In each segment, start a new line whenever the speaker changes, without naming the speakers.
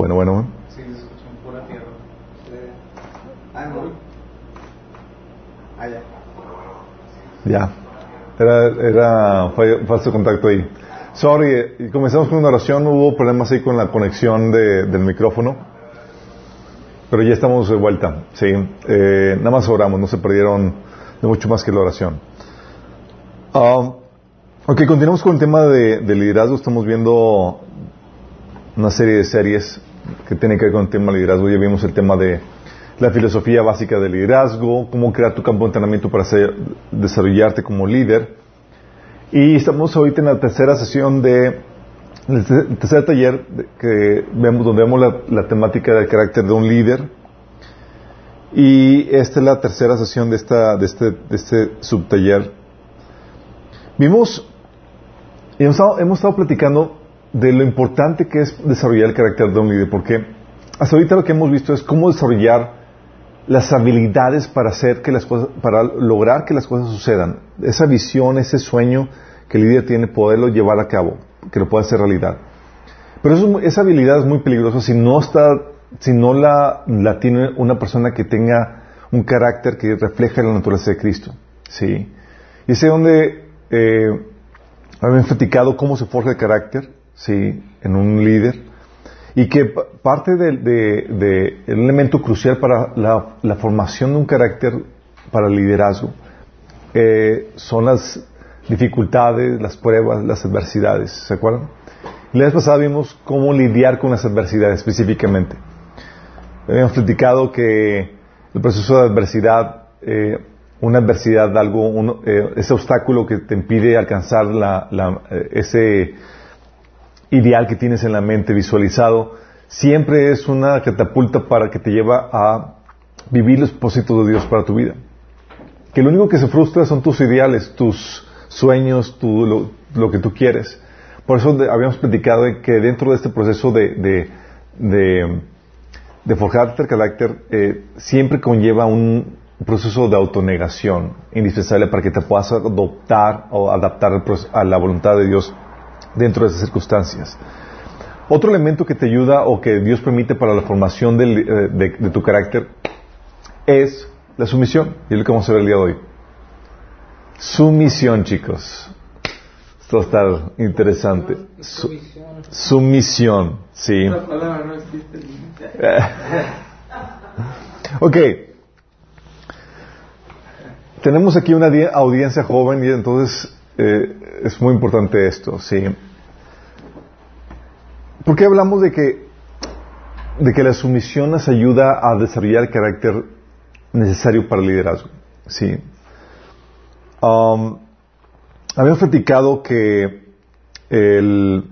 Bueno, bueno.
Sí, pura tierra.
Ah, no. Ah, ya.
Ya. Era, era fue falso contacto ahí. Sorry, y comenzamos con una oración, hubo problemas ahí con la conexión de- del micrófono, pero ya estamos de vuelta, sí. Eh, nada más oramos, no se perdieron de mucho más que la oración. Um, ok, continuamos con el tema de, de liderazgo, estamos viendo una serie de series que tienen que ver con el tema de liderazgo, ya vimos el tema de la filosofía básica del liderazgo, cómo crear tu campo de entrenamiento para ser- desarrollarte como líder. Y estamos ahorita en la tercera sesión de el te- tercer taller que vemos donde vemos la, la temática del carácter de un líder. Y esta es la tercera sesión de esta de este de este subtaller. Vimos hemos estado, hemos estado platicando de lo importante que es desarrollar el carácter de un líder, porque hasta ahorita lo que hemos visto es cómo desarrollar las habilidades para hacer que las cosas, para lograr que las cosas sucedan. Esa visión, ese sueño que el líder tiene, poderlo llevar a cabo, que lo pueda hacer realidad. Pero eso esa habilidad es muy peligrosa si no está, si no la, la tiene una persona que tenga un carácter que refleja la naturaleza de Cristo. ¿sí? Y es donde eh, habían platicado cómo se forja el carácter, ¿sí? En un líder. Y que pa- parte del de, de- el elemento crucial para la, la formación de un carácter para el liderazgo eh, son las dificultades, las pruebas, las adversidades. ¿Se acuerdan? La vez pasada vimos cómo lidiar con las adversidades específicamente. Habíamos platicado que el proceso de adversidad, eh, una adversidad, algo, uno- eh, ese obstáculo que te impide alcanzar la- la- eh, ese ideal que tienes en la mente visualizado, siempre es una catapulta para que te lleva a vivir los propósitos de Dios para tu vida. Que lo único que se frustra son tus ideales, tus sueños, tu- lo, que tú quieres. Por eso habíamos platicado que dentro de este proceso de, de, el carácter, eh, siempre conlleva un proceso de autonegación indispensable para que te puedas adoptar o adaptar a la voluntad de Dios dentro de esas circunstancias. Otro elemento que te ayuda o que Dios permite para la formación del, eh, de, de tu carácter es la sumisión. Y es lo que vamos a ver el día de hoy. Sumisión, chicos. Esto va a estar interesante. Su- sumisión, sí. Ok. Tenemos aquí una di- audiencia joven y entonces eh, es muy importante esto, ¿sí? ¿Por qué hablamos de que, de que la sumisión nos ayuda a desarrollar el carácter necesario para el liderazgo? Sí. Um, habíamos platicado que el,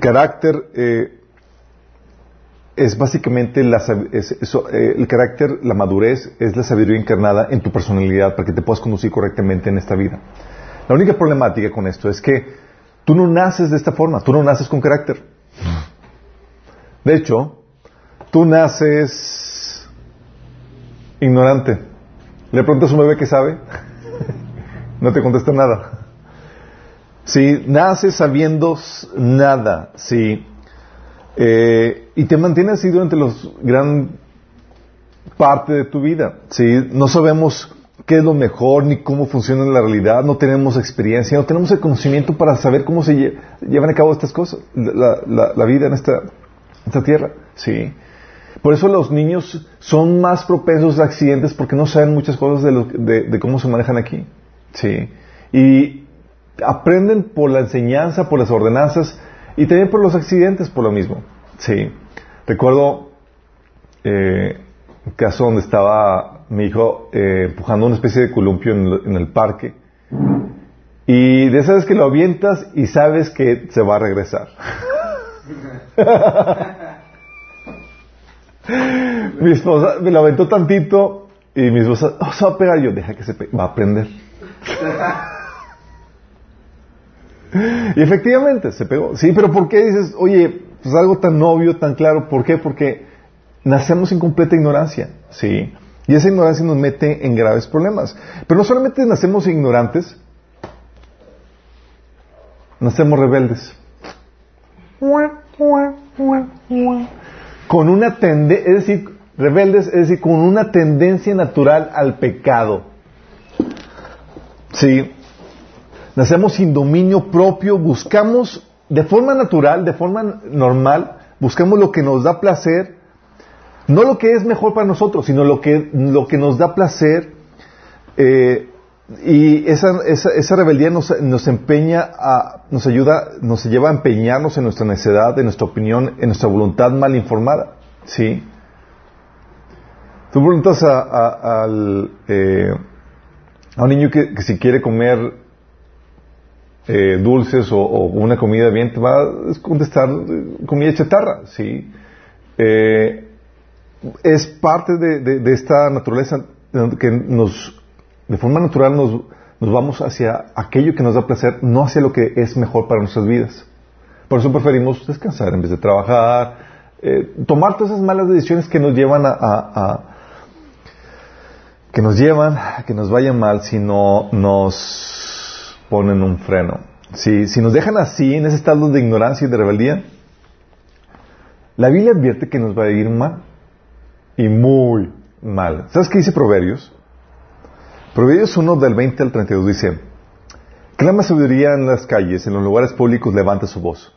carácter eh, es básicamente la, eh, el carácter, la madurez, es la sabiduría encarnada en tu personalidad para que te puedas conducir correctamente en esta vida. La única problemática con esto es que tú no naces de esta forma, tú no naces con carácter. De hecho, tú naces ignorante. Le preguntas a un bebé que sabe, no te contesta nada. Si naces sabiendo nada, si eh, y te mantienes así durante los gran parte de tu vida. ¿sí? No sabemos qué es lo mejor ni cómo funciona la realidad, no tenemos experiencia, no tenemos el conocimiento para saber cómo se lle- llevan a cabo estas cosas, la, la- la vida en esta, tierra. ¿sí? Por eso los niños son más propensos a accidentes porque no saben muchas cosas de cómo se manejan aquí. ¿sí? Y aprenden por la enseñanza, por las ordenanzas y también por los accidentes por lo mismo. Sí. Recuerdo eh, un caso donde estaba mi hijo eh, empujando una especie de columpio en el, en el parque y de esas que lo avientas y sabes que se va a regresar. mi esposa me lo aventó tantito y mi esposa, oh, se va a pegar. Yo, deja que se pegue, va a aprender. Y efectivamente se pegó. Sí, pero ¿por qué dices, oye, pues algo tan obvio, tan claro? ¿Por qué? Porque nacemos en completa ignorancia. Sí. Y esa ignorancia nos mete en graves problemas. Pero no solamente nacemos ignorantes, nacemos rebeldes. con una tendencia, es decir, rebeldes, es decir, con una tendencia natural al pecado. Sí. Nacemos sin dominio propio, buscamos de forma natural, de forma normal, buscamos lo que nos da placer, no lo que es mejor para nosotros, sino lo que, lo que nos da placer. Eh, y esa, esa, esa rebeldía nos, nos, empeña a, nos ayuda, nos lleva a empeñarnos en nuestra necedad, en nuestra opinión, en nuestra voluntad mal informada. ¿Sí? Tú preguntas a, al, eh, a un niño que, si quiere comer eh, dulces o, una comida bien, te va a contestar comida chatarra. ¿Sí? Es parte de, de, esta naturaleza que nos de forma natural nos, nos, vamos hacia aquello que nos da placer, no hacia lo que es mejor para nuestras vidas. Por eso preferimos descansar en vez de trabajar, eh, tomar todas esas malas decisiones que nos llevan a, que nos llevan a que nos vaya mal si no nos ponen un freno. Si, si nos dejan así, en ese estado de ignorancia y de rebeldía, la Biblia advierte que nos va a ir mal. Y muy mal. ¿Sabes qué dice Proverbios? Proverbios 1 del 20 al 32 dice, Clama sabiduría en las calles, en los lugares públicos levanta su voz.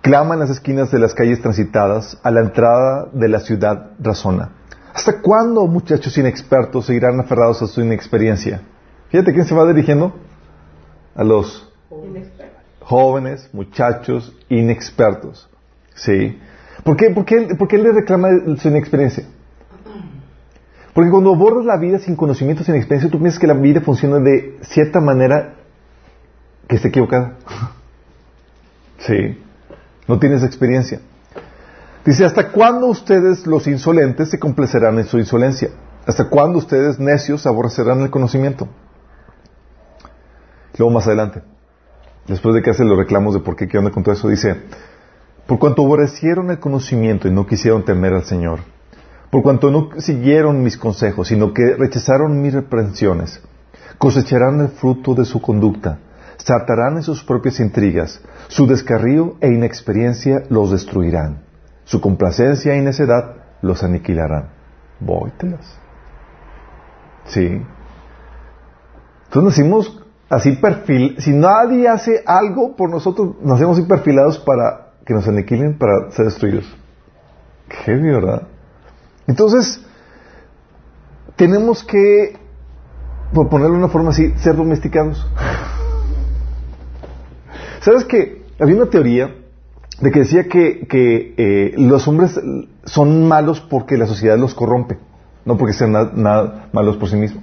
Clama en las esquinas de las calles transitadas, a la entrada de la ciudad razona. ¿Hasta cuándo, muchachos inexpertos, seguirán aferrados a su inexperiencia? Fíjate quién se va dirigiendo. A los jóvenes, muchachos inexpertos. ¿Sí? ¿Por qué, por qué, por qué él le reclama su inexperiencia? Porque cuando abordas la vida sin conocimiento, sin experiencia, tú piensas que la vida funciona de cierta manera que está equivocada. sí. No tienes experiencia. Dice, ¿hasta cuándo ustedes, los insolentes, se complacerán en su insolencia? ¿Hasta cuándo ustedes, necios, aborrecerán el conocimiento? Luego más adelante, después de que hace los reclamos de por qué, qué onda con todo eso, dice, por cuanto aborrecieron el conocimiento y no quisieron temer al Señor, por cuanto no siguieron mis consejos, sino que rechazaron mis reprensiones, cosecharán el fruto de su conducta, saltarán en sus propias intrigas, su descarrío e inexperiencia los destruirán, su complacencia y necedad los aniquilarán. Vóytelas. Sí. Entonces nacimos así perfil, si nadie hace algo por nosotros, nacemos así perfilados para que nos aniquilen, para ser destruidos. Qué verdad. Entonces, tenemos que, por ponerlo de una forma así, ser domesticados. ¿Sabes que Había una teoría de que decía que, que eh, los hombres son malos porque la sociedad los corrompe, no porque sean nada, malos por sí mismos.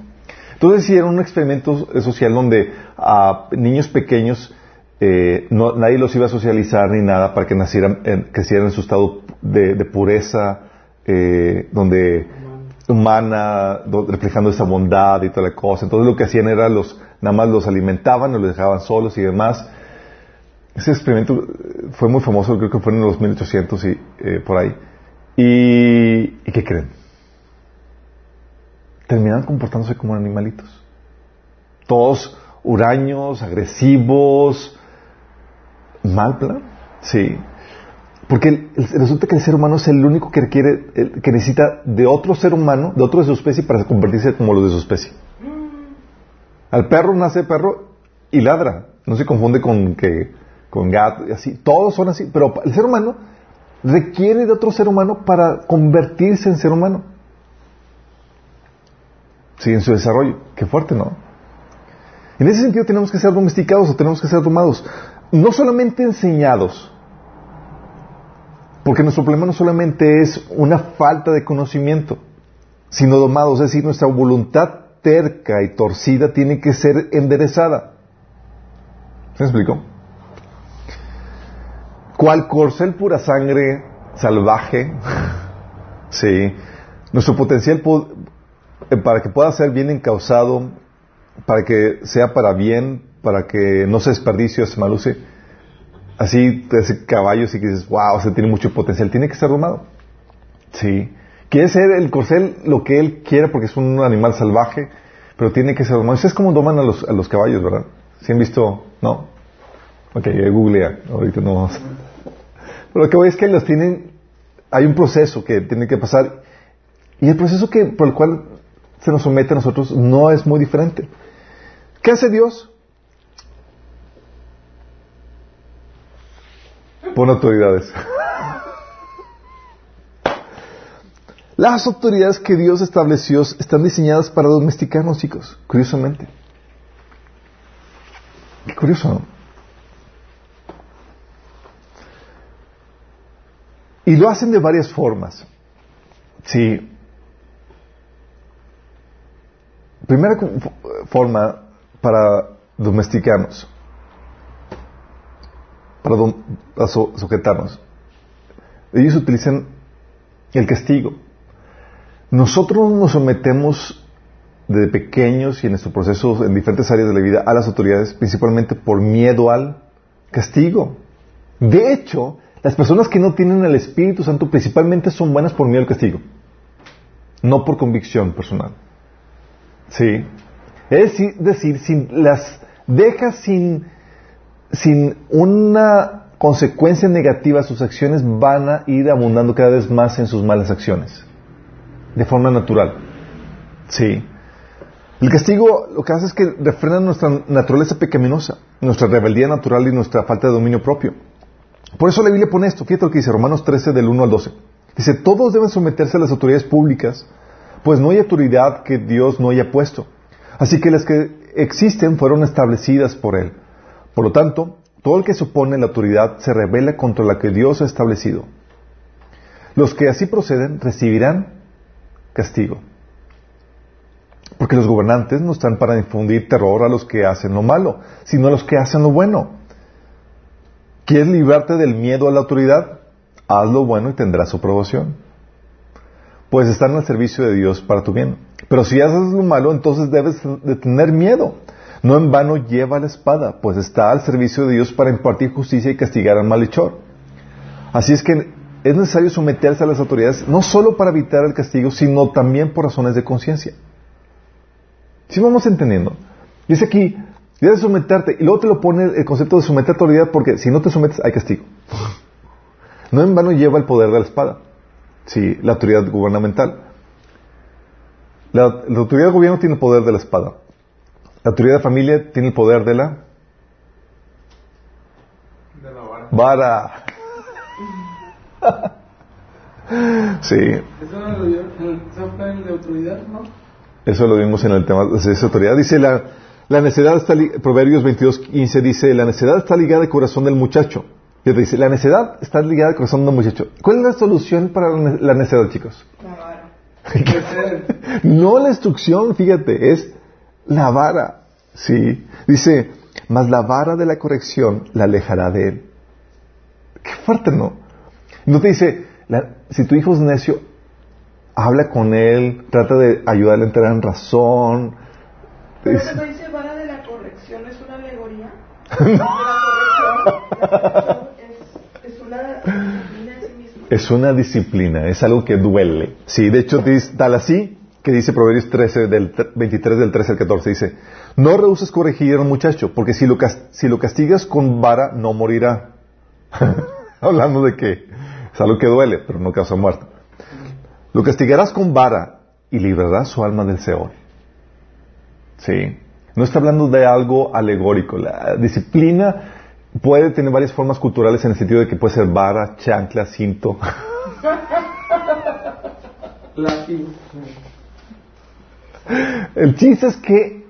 Entonces hicieron un experimento social donde a niños pequeños eh, nadie los iba a socializar ni nada para que nacieran, eh, crecieran en su estado de pureza, eh, donde humana, reflejando esa bondad y toda la cosa. Entonces lo que hacían era los, nada más los alimentaban, los dejaban solos y demás. Ese experimento fue muy famoso, creo que fue en los 1800 y eh, por ahí. Y, ¿Y qué creen? Terminaban comportándose como animalitos. Todos huraños, agresivos, mal plan. Sí. Porque resulta que el ser humano es el único que requiere, el, que necesita de otro ser humano, de otro de su especie, para convertirse como los de su especie. Al perro nace perro y ladra. No se confunde con que con gato y así. Todos son así. Pero el ser humano requiere de otro ser humano para convertirse en ser humano. Sí, en su desarrollo. Qué fuerte, ¿no? En ese sentido tenemos que ser domesticados o tenemos que ser domados. No solamente enseñados, porque nuestro problema no solamente es una falta de conocimiento, sino domados, es decir, nuestra voluntad terca y torcida tiene que ser enderezada. ¿Se me explicó? ¿Cuál corcel pura sangre salvaje? sí. Nuestro potencial eh, para que pueda ser bien encausado, para que sea para bien, para que no se desperdicie se maluse, así ese caballos y que dices, wow, se tiene mucho potencial, tiene que ser domado. Sí. Quiere ser el corcel lo que él quiere porque es un animal salvaje, pero tiene que ser domado. es como doman a los, a los caballos, ¿verdad? ¿Sí han visto? ¿No? Ok, googlea. Ahorita no vamos. Pero lo que voy es que los tienen hay un proceso que tiene que pasar y el proceso que, por el cual se nos somete a nosotros no es muy diferente. ¿Qué hace Dios? Pone autoridades. Las autoridades que Dios estableció están diseñadas para domesticarnos, chicos, curiosamente. Qué curioso. Y lo hacen de varias formas. Sí. Primera forma para domesticarnos, para, sujetarnos. Ellos utilizan el castigo. Nosotros nos sometemos desde pequeños y en nuestro proceso en diferentes áreas de la vida a las autoridades principalmente por miedo al castigo. De hecho, las personas que no tienen el Espíritu Santo principalmente son buenas por miedo al castigo, no por convicción personal. ¿Sí? Es decir, si las dejas sin, sin una consecuencia negativa, sus acciones van a ir abundando cada vez más en sus malas acciones de forma natural. Sí. El castigo lo que hace es que refrena nuestra naturaleza pecaminosa, nuestra rebeldía natural y nuestra falta de dominio propio. Por eso la Biblia pone esto, fíjate lo que dice Romanos 13 del 1 al 12. Dice, todos deben someterse a las autoridades públicas, pues no hay autoridad que Dios no haya puesto. Así que las que existen fueron establecidas por Él. Por lo tanto, todo el que supone la autoridad se revela contra la que Dios ha establecido. Los que así proceden recibirán castigo. Porque los gobernantes no están para difundir terror a los que hacen lo malo, sino a los que hacen lo bueno. ¿Quieres librarte del miedo a la autoridad? Haz lo bueno y tendrás su aprobación. Pues están al servicio de Dios para tu bien. Pero si haces lo malo, entonces debes de tener miedo. No en vano lleva la espada, pues está al servicio de Dios para impartir justicia y castigar al malhechor. Así es que es necesario someterse a las autoridades no solo para evitar el castigo, sino también por razones de conciencia. Si vamos entendiendo. Dice aquí, debes someterte, y luego te lo pone el concepto de someter a autoridad, porque si no te sometes hay castigo. No en vano lleva el poder de la espada. Sí, la autoridad gubernamental. La, autoridad del gobierno tiene poder de la espada. La autoridad de familia tiene el poder de la...
De la vara.
Vara. sí.
Eso no lo dio en el de autoridad, ¿no?
Eso lo vimos en el tema de esa autoridad. Dice la, la necedad está, Proverbios 22, 15 dice, la necedad está ligada al corazón del muchacho. Y dice, la necedad está ligada al corazón del muchacho. ¿Cuál es la solución para la necedad, chicos?
La vara.
no la instrucción, fíjate, es la vara. Sí. Dice, mas la vara de la corrección la alejará de él. Qué fuerte, ¿no? No te dice, si tu hijo es necio, habla con él, trata de ayudarle a entrar en razón.
Pero dice, no dice vara de la corrección, ¿es una alegoría? la corrección es, es, una disciplina en sí misma.
Es una disciplina, es algo que duele. Sí, de hecho, tal así que dice Proverbios 13, del 23 del 13 al 14, dice, no rehuses corregir a un muchacho, porque si lo, si lo castigas con vara, no morirá. Hablando de que es algo que duele, pero no causa muerte. Lo castigarás con vara y librarás su alma del Seol. Sí. No está hablando de algo alegórico. La disciplina puede tener varias formas culturales en el sentido de que puede ser vara, chancla, cinto. el chiste es que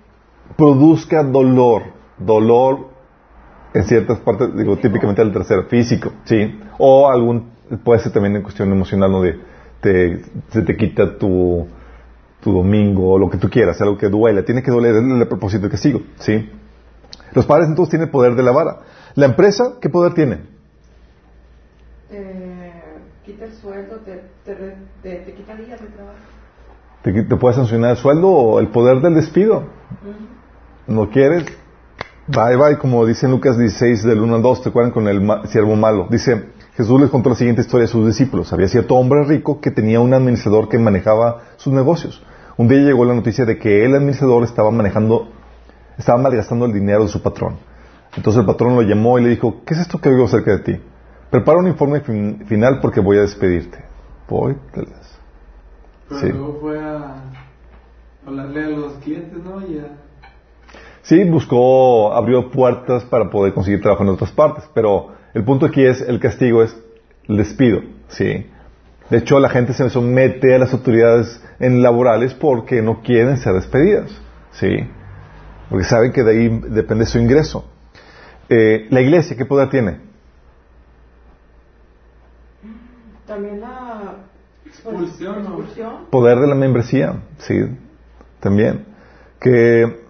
produzca dolor. Dolor en ciertas partes, digo, típicamente el tercero, físico, ¿sí? O algún puede ser también en cuestión emocional, ¿no? De, te, se te quita tu, tu domingo o lo que tú quieras, algo que duele. Tiene que doler, es el propósito que sigo, ¿sí? Los padres entonces tienen poder de la vara. ¿La empresa qué poder tiene?
Eh, quita el sueldo, te, te, te, quita días de trabajo.
Te, te puede sancionar el sueldo o el poder del despido. ¿No quieres? Bye bye, como dice en Lucas 16 del 1 al 2, te acuerdan con el siervo malo. Dice, Jesús les contó la siguiente historia a sus discípulos. Había cierto hombre rico que tenía un administrador que manejaba sus negocios. Un día llegó la noticia de que el administrador estaba manejando, estaba malgastando el dinero de su patrón. Entonces el patrón lo llamó y le dijo, ¿qué es esto que oigo acerca de ti? Prepara un informe final porque voy a despedirte. Póytelas.
Pero
Sí.
luego fue a hablarle a los clientes, ¿no? Y a...
Sí, buscó, abrió puertas para poder conseguir trabajo en otras partes, pero el punto aquí es, el castigo es el despido, ¿sí? De hecho, la gente se somete a las autoridades en laborales porque no quieren ser despedidas, ¿sí? Porque saben que de ahí depende su ingreso. Eh, la iglesia, ¿qué poder tiene?
También la
Expulsión, ¿no?
expulsión.
Poder de la membresía, sí, también. Que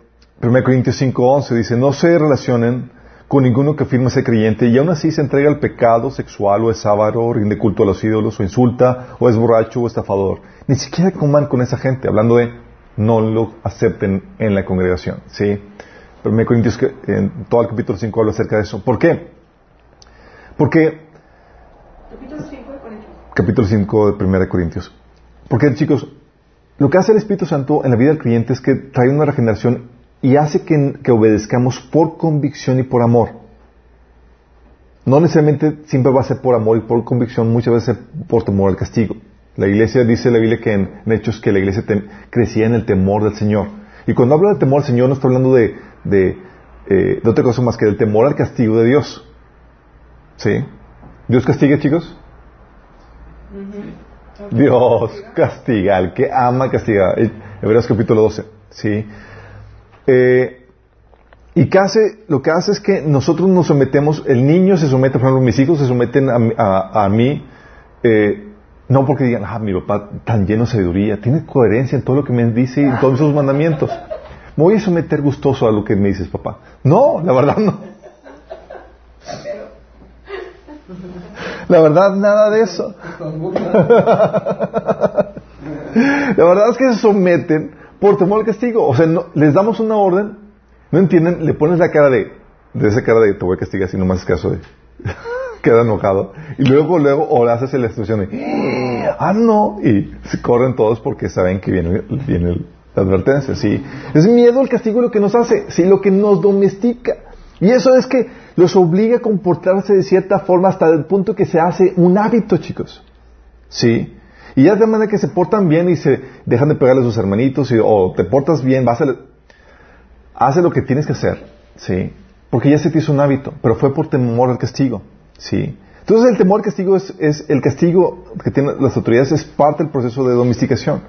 1 Corintios 5:11 dice, no se relacionen con ninguno que afirme ser creyente y aún así se entrega al pecado sexual o es avaro, rinde culto a los ídolos o insulta o es borracho o estafador. Ni siquiera coman con esa gente, hablando de no lo acepten en la congregación, ¿sí? 1 Corintios, que- en todo el capítulo 5 habla acerca de eso. ¿Por qué? Porque
Capítulo 5 de Corintios.
Capítulo 5 de 1 Corintios. Porque, chicos, lo que hace el Espíritu Santo en la vida del creyente es que trae una regeneración y hace que, que obedezcamos por convicción y por amor. No necesariamente siempre va a ser por amor y por convicción, muchas veces por temor al castigo. La iglesia dice la Biblia que en, Hechos que la iglesia crecía en el temor del Señor. Y cuando habla de temor al Señor no está hablando de, de, eh, de otra cosa más que del temor al castigo de Dios. ¿Sí? ¿Dios castiga, chicos? Dios castiga, al que ama castiga. Hebreos capítulo 12. ¿sí? Eh, y qué hace, lo que hace es que nosotros nos sometemos, el niño se somete, por ejemplo, mis hijos se someten a, mí- a- a mí, eh, no porque digan, ah, mi papá tan lleno de sabiduría, tiene coherencia en todo lo que me dice y en todos sus mandamientos. Me voy a someter gustoso a lo que me dices, papá. No, la verdad no. La verdad, nada de eso. La verdad es que se someten por temor al castigo. O sea, no- les damos una orden, no entienden, le pones la cara de, de esa cara de te voy a castigar si no me haces caso de. Queda enojado. Y luego, luego, o le haces la instrucción de, ah, no, y se corren todos porque saben que viene, viene la advertencia, sí. Es miedo al castigo lo que nos hace, sí, lo que nos domestica. Y eso es que los obliga a comportarse de cierta forma hasta el punto que se hace un hábito, chicos. Sí. Y ya de manera que se portan bien y se dejan de pegarle a sus hermanitos y, o te portas bien, vas a... Hace lo que tienes que hacer. Sí. Porque ya se te hizo un hábito, pero fue por temor al castigo. Sí. Entonces el temor al castigo es, es el castigo que tienen las autoridades es parte del proceso de domesticación.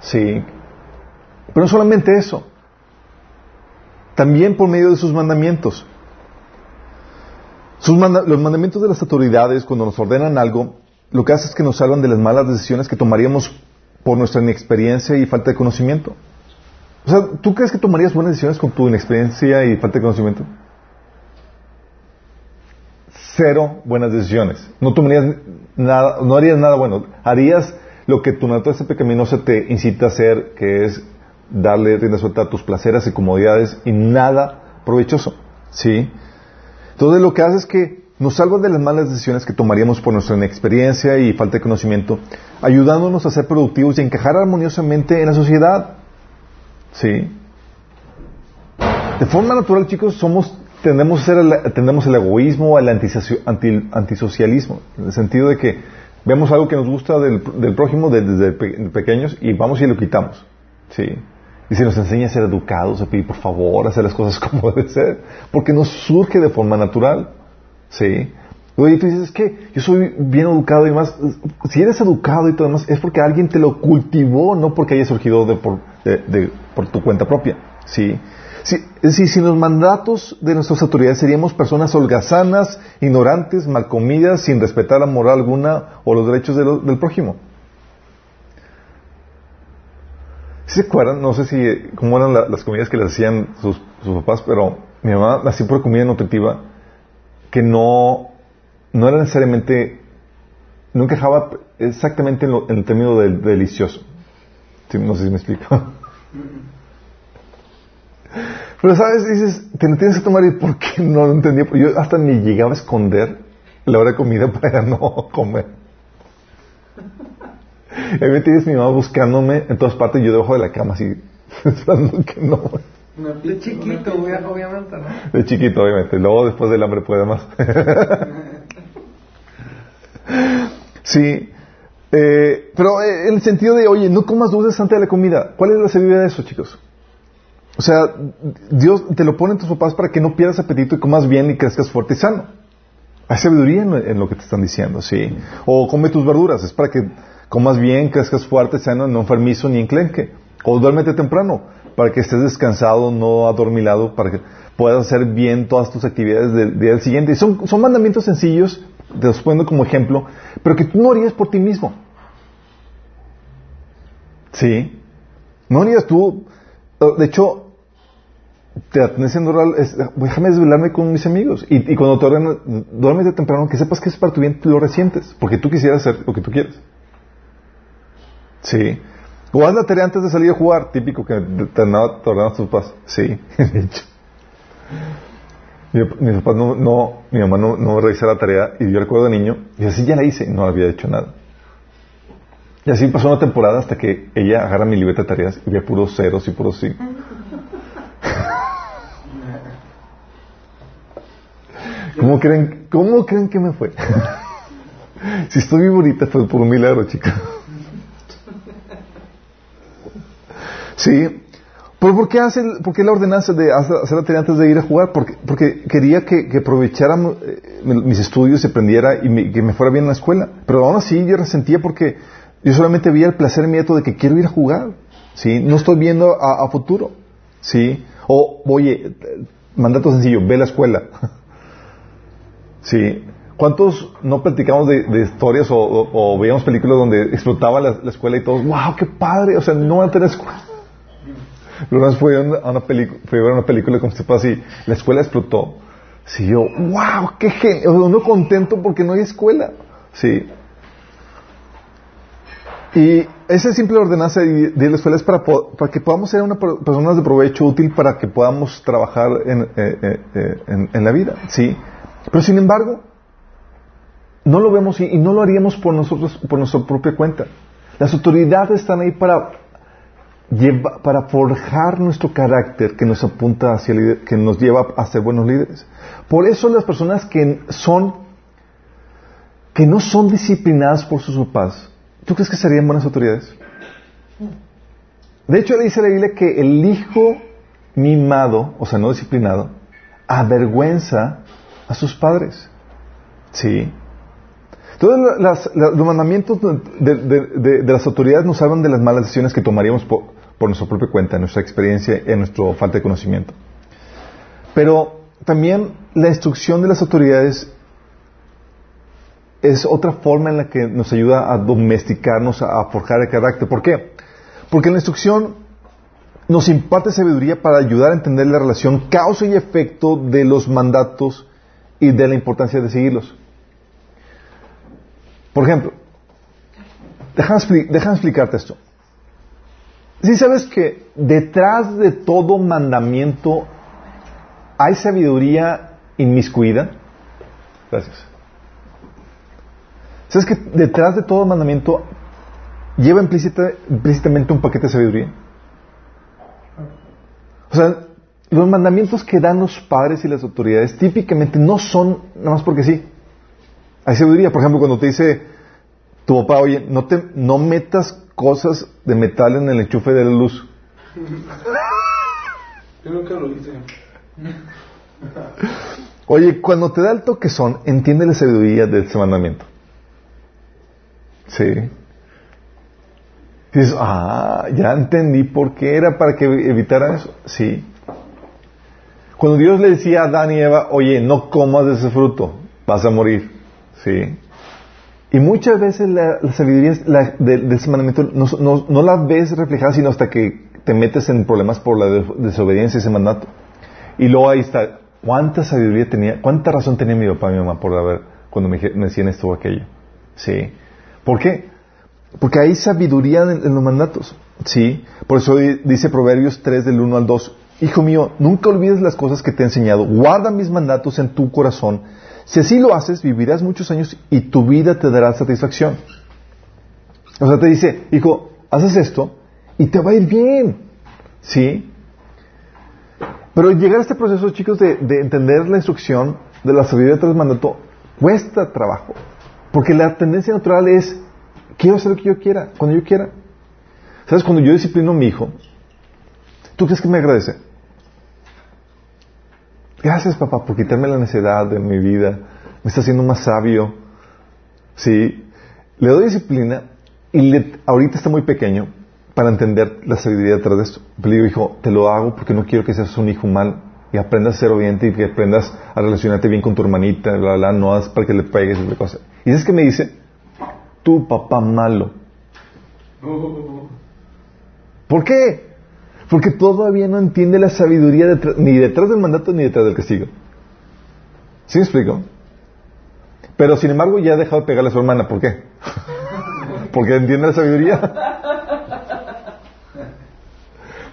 Sí. Pero no solamente eso. También por medio de sus mandamientos. Los mandamientos de las autoridades, cuando nos ordenan algo, lo que hace es que nos salvan de las malas decisiones que tomaríamos por nuestra inexperiencia y falta de conocimiento. O sea, ¿tú crees que tomarías buenas decisiones con tu inexperiencia y falta de conocimiento? Cero buenas decisiones. No tomarías nada, no harías nada bueno. Harías lo que tu naturaleza pecaminosa te incita a hacer, que es darle rienda suelta a tus placeres y comodidades y nada provechoso. ¿Sí? Entonces lo que hace es que nos salva de las malas decisiones que tomaríamos por nuestra inexperiencia y falta de conocimiento, ayudándonos a ser productivos y encajar armoniosamente en la sociedad. ¿Sí? De forma natural, chicos, somos tendemos a ser el, tendemos el egoísmo, al antisocialismo, en el sentido de que vemos algo que nos gusta del, prójimo de- desde pe- pequeños y vamos y lo quitamos. ¿Sí? Y se nos enseña a ser educados, a pedir por favor, a hacer las cosas como debe ser, porque nos surge de forma natural. ¿Sí? Oye, tú dices, es que yo soy bien educado y más, si eres educado y todo demás, es porque alguien te lo cultivó, no porque haya surgido de por, de- por tu cuenta propia. ¿Sí? Es decir, sin los mandatos de nuestras autoridades seríamos personas holgazanas, ignorantes, mal comidas, sin respetar la moral alguna o los derechos del prójimo. ¿Sí ¿Se acuerdan? No sé si cómo eran la- las comidas que les hacían sus, papás, pero mi mamá hacía pura comida nutritiva que no, no era necesariamente, no encajaba exactamente en, lo- en el término del delicioso. Sí, no sé si me explico. Pero sabes, dices, te lo tienes que tomar y ¿por qué no lo entendía? Yo hasta me llegaba a esconder la hora de comida para no comer. Y a mí tienes mi mamá buscándome en todas partes y yo debajo de la cama así, pensando que no.
De chiquito, obviamente, ¿no?
De chiquito, obviamente. Luego, después del hambre, puede más. sí. Eh, pero eh, en el sentido de, oye, no comas dulces antes de la comida. ¿Cuál es la sabiduría de eso, chicos? O sea, Dios te lo pone en tus papás para que no pierdas apetito y comas bien y crezcas fuerte y sano. Hay sabiduría en, en lo que te están diciendo, ¿sí? O come tus verduras, es para que comas bien, crezcas fuerte, sano, no enfermizo ni enclenque. O duérmete temprano, para que estés descansado, no adormilado, para que puedas hacer bien todas tus actividades del día siguiente. Y son, son mandamientos sencillos, te los pongo como ejemplo, pero que tú no harías por ti mismo. ¿Sí? No harías tú. De hecho, te atendes es, déjame desvelarme con mis amigos. Y, y cuando te ordenan, duérmete temprano, que sepas que es para tu bien, tú lo resientes, porque tú quisieras hacer lo que tú quieres. Sí. O la tarea antes de salir a jugar, típico que te ordenan tus papás. Sí, de hecho. Mi, mi papá no, no, mi mamá no, no la tarea y yo recuerdo de niño, y así ya la hice, no había hecho nada. Y así pasó una temporada hasta que ella agarra mi libreta de tareas y ve puros ceros y puros sí. ¿Cómo creen, ¿Cómo creen que me fue? si estoy ahorita fue por un milagro, chicos. Sí. ¿Pero por qué, hace, por qué la ordenanza de hacer la tarea antes de ir a jugar? Porque, porque quería que, aprovechara eh, mis estudios, y aprendiera y que me fuera bien en la escuela. Pero aún así yo resentía porque yo solamente veía el placer inmediato de que quiero ir a jugar. ¿sí? No estoy viendo a, futuro. ¿sí? O, oye, mandato sencillo, ve la escuela. ¿sí? ¿Cuántos no platicamos de, historias o, veíamos películas donde explotaba la, la, escuela y todos, wow, qué padre, o sea, no van a tener escuela? Luego fue a una, película, fui a una película con este así, la escuela explotó. Sí, yo, wow, qué genial, uno contento porque no hay escuela. Sí. Y esa simple ordenanza de, la escuela es para, para que podamos ser una personas de provecho útil para que podamos trabajar en, eh, eh, eh, en, en, la vida, ¿sí? Pero sin embargo, no lo vemos y, y, no lo haríamos por nosotros, por nuestra propia cuenta. Las autoridades están ahí para para forjar nuestro carácter que nos apunta hacia el, que nos lleva a ser buenos líderes. Por eso las personas que son que no son disciplinadas por sus papás, ¿tú crees que serían buenas autoridades? De hecho, dice la Biblia que el hijo mimado, o sea, no disciplinado, avergüenza a sus padres. ¿Sí? Entonces, los mandamientos de, de, las autoridades nos hablan de las malas decisiones que tomaríamos por nuestra propia cuenta, en nuestra experiencia, en nuestra falta de conocimiento. Pero también la instrucción de las autoridades es otra forma en la que nos ayuda a domesticarnos, a forjar el carácter. ¿Por qué? Porque la instrucción nos imparte sabiduría para ayudar a entender la relación causa y efecto de los mandatos y de la importancia de seguirlos. Por ejemplo, déjame explicarte esto. Si sabes que detrás de todo mandamiento hay sabiduría inmiscuida. Gracias. ¿Sabes que detrás de todo mandamiento lleva implícitamente un paquete de sabiduría? O sea, los mandamientos que dan los padres y las autoridades típicamente no son nada más porque sí. Hay sabiduría. Por ejemplo, cuando te dice tu papá, oye, no, te, no metas cosas de metal en el enchufe de la luz.
Yo nunca lo hice.
Oye, cuando te da el toque son, entiende la sabiduría del ese mandamiento. Sí. dices, ah, ya entendí por qué era para que evitaran eso. Sí. Cuando Dios le decía a Adán y Eva, oye, no comas de ese fruto, vas a morir. Sí. Y muchas veces la, sabiduría de, ese mandamiento no, la ves reflejada sino hasta que te metes en problemas por la desobediencia de ese mandato. Y luego ahí está, ¿cuánta sabiduría tenía, cuánta razón tenía mi papá y mi mamá por haber, cuando me, decían esto o aquello? Sí. ¿Por qué? Porque hay sabiduría en, los mandatos. Sí. Por eso dice Proverbios 3 del 1 al 2, Hijo mío, nunca olvides las cosas que te he enseñado, guarda mis mandatos en tu corazón si así lo haces, vivirás muchos años y tu vida te dará satisfacción. O sea, te dice, hijo, haces esto y te va a ir bien. ¿Sí? Pero llegar a este proceso, chicos, de, entender la instrucción de la sabiduría tras mandato, cuesta trabajo. Porque la tendencia natural es quiero hacer lo que yo quiera, cuando yo quiera. ¿Sabes? Cuando yo disciplino a mi hijo, ¿tú crees que me agradece? Gracias, papá, por quitarme la necesidad de mi vida. Me está haciendo más sabio. Sí. Le doy disciplina y le, ahorita está muy pequeño para entender la sabiduría detrás de esto. Le digo, hijo, te lo hago porque no quiero que seas un hijo mal y aprendas a ser obediente y que aprendas a relacionarte bien con tu hermanita, bla, bla, no es para que le pegues y cosas. Y es que me dice, tu papá malo. ¿Por qué? Porque todavía no entiende la sabiduría ni detrás del mandato ni detrás del castigo. ¿Sí me explico? Pero sin embargo ya ha dejado de pegarle a su hermana. ¿Por qué? Porque entiende la sabiduría.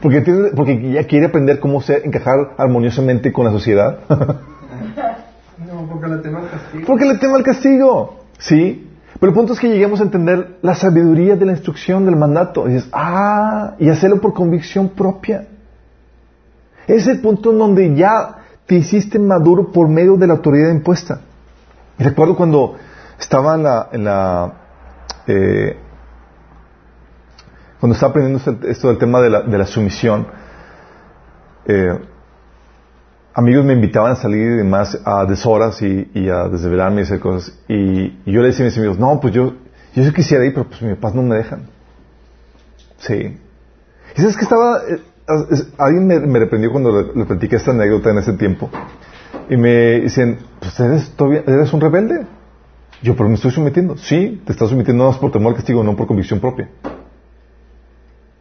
Porque, porque ya quiere aprender cómo se, encajar armoniosamente con la sociedad.
no, porque le tema al castigo.
Porque le tema al castigo. Sí. Pero el punto es que lleguemos a entender la sabiduría de la instrucción del mandato. Y dices, ah, y hacerlo por convicción propia. Es el punto en donde ya te hiciste maduro por medio de la autoridad impuesta. Recuerdo cuando estaba en la, eh, cuando estaba aprendiendo esto del tema de la, de la sumisión, eh, amigos me invitaban a salir y demás a deshoras y, y a desvelarme y hacer cosas. Y, yo le decía a mis amigos, no, pues yo, yo sí quisiera ir, pero pues mis papás no me dejan. Sí. Y sabes que estaba, eh, alguien me, me, reprendió cuando le, le, platiqué esta anécdota en ese tiempo. Y me dicen, pues eres, todavía, eres un rebelde. Yo, pero me estoy sometiendo. Sí, te estás sometiendo no más por temor al castigo, no por convicción propia.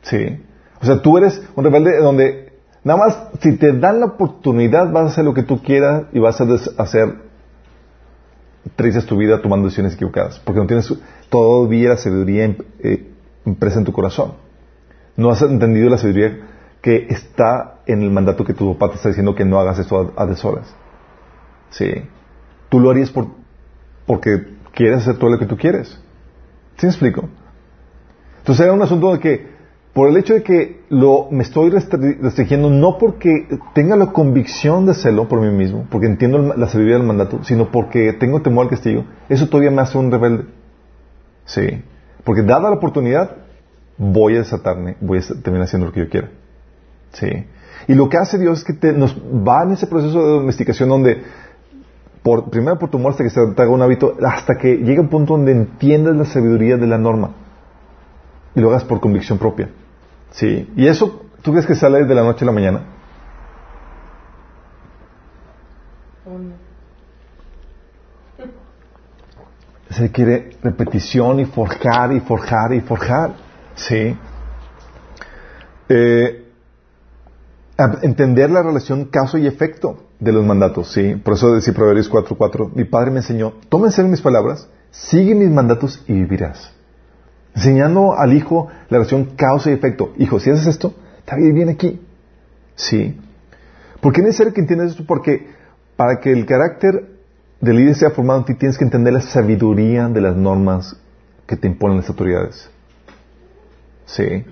Sí. O sea, tú eres un rebelde donde nada más si te dan la oportunidad vas a hacer lo que tú quieras y vas a hacer tristes tu vida tomando decisiones equivocadas. Porque no tienes todavía la sabiduría eh, impresa en tu corazón. No has entendido la sabiduría que está en el mandato que tu papá te está diciendo que no hagas esto a, a deshoras. Sí. Tú lo harías por, porque quieres hacer todo lo que tú quieres. ¿Sí me explico? Entonces era un asunto de que por el hecho de que lo, me estoy restringiendo no porque tenga la convicción de hacerlo por mí mismo, porque entiendo la sabiduría del mandato, sino porque tengo temor al castigo, eso todavía me hace un rebelde. Sí. Porque dada la oportunidad, voy a desatarme, voy a terminar haciendo lo que yo quiera. Sí. Y lo que hace Dios es que nos va en ese proceso de domesticación donde, por, primero por tu hasta que se te haga un hábito, hasta que llega un punto donde entiendes la sabiduría de la norma y lo hagas por convicción propia. Sí. ¿Y eso tú crees que sale de la noche a la mañana? Se quiere repetición y forjar y forjar y forjar. Sí. Eh, entender la relación caso y efecto de los mandatos, sí. Por eso decía Proverbios 4:4, mi padre me enseñó, tómense mis palabras, sigue mis mandatos y vivirás. Enseñando al hijo la relación causa y efecto. Hijo, si haces esto, está bien aquí. Sí. ¿Por qué es necesario que entiendas esto? Porque para que el carácter del líder sea formado en ti, tienes que entender la sabiduría de las normas que te imponen las autoridades. Sí.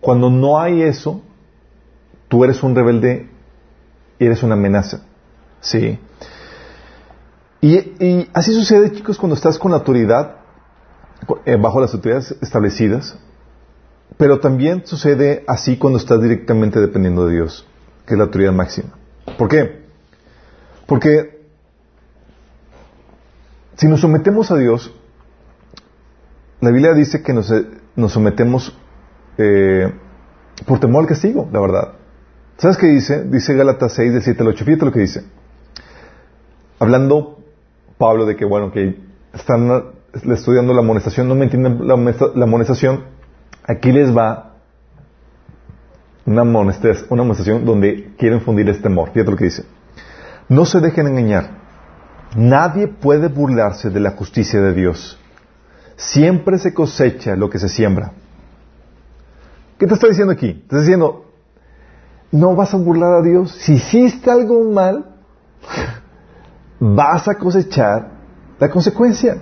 Cuando no hay eso, tú eres un rebelde y eres una amenaza. Sí. Y, y así sucede, chicos, cuando estás con la autoridad eh, bajo las autoridades establecidas, pero también sucede así cuando estás directamente dependiendo de Dios, que es la autoridad máxima. ¿Por qué? Porque si nos sometemos a Dios, la Biblia dice que nos, nos sometemos eh, por temor al castigo, la verdad. ¿Sabes qué dice? Dice Gálatas 6, del 7 al 8. Fíjate lo que dice. Hablando Pablo de que, bueno, que están le estoy dando la amonestación, no me entienden la, amonestación, aquí les va una, una amonestación donde quieren fundir este temor. Fíjate lo que dice. No se dejen engañar. Nadie puede burlarse de la justicia de Dios. Siempre se cosecha lo que se siembra. ¿Qué te está diciendo aquí? Te está diciendo, no vas a burlar a Dios. Si hiciste algo mal, vas a cosechar la consecuencia.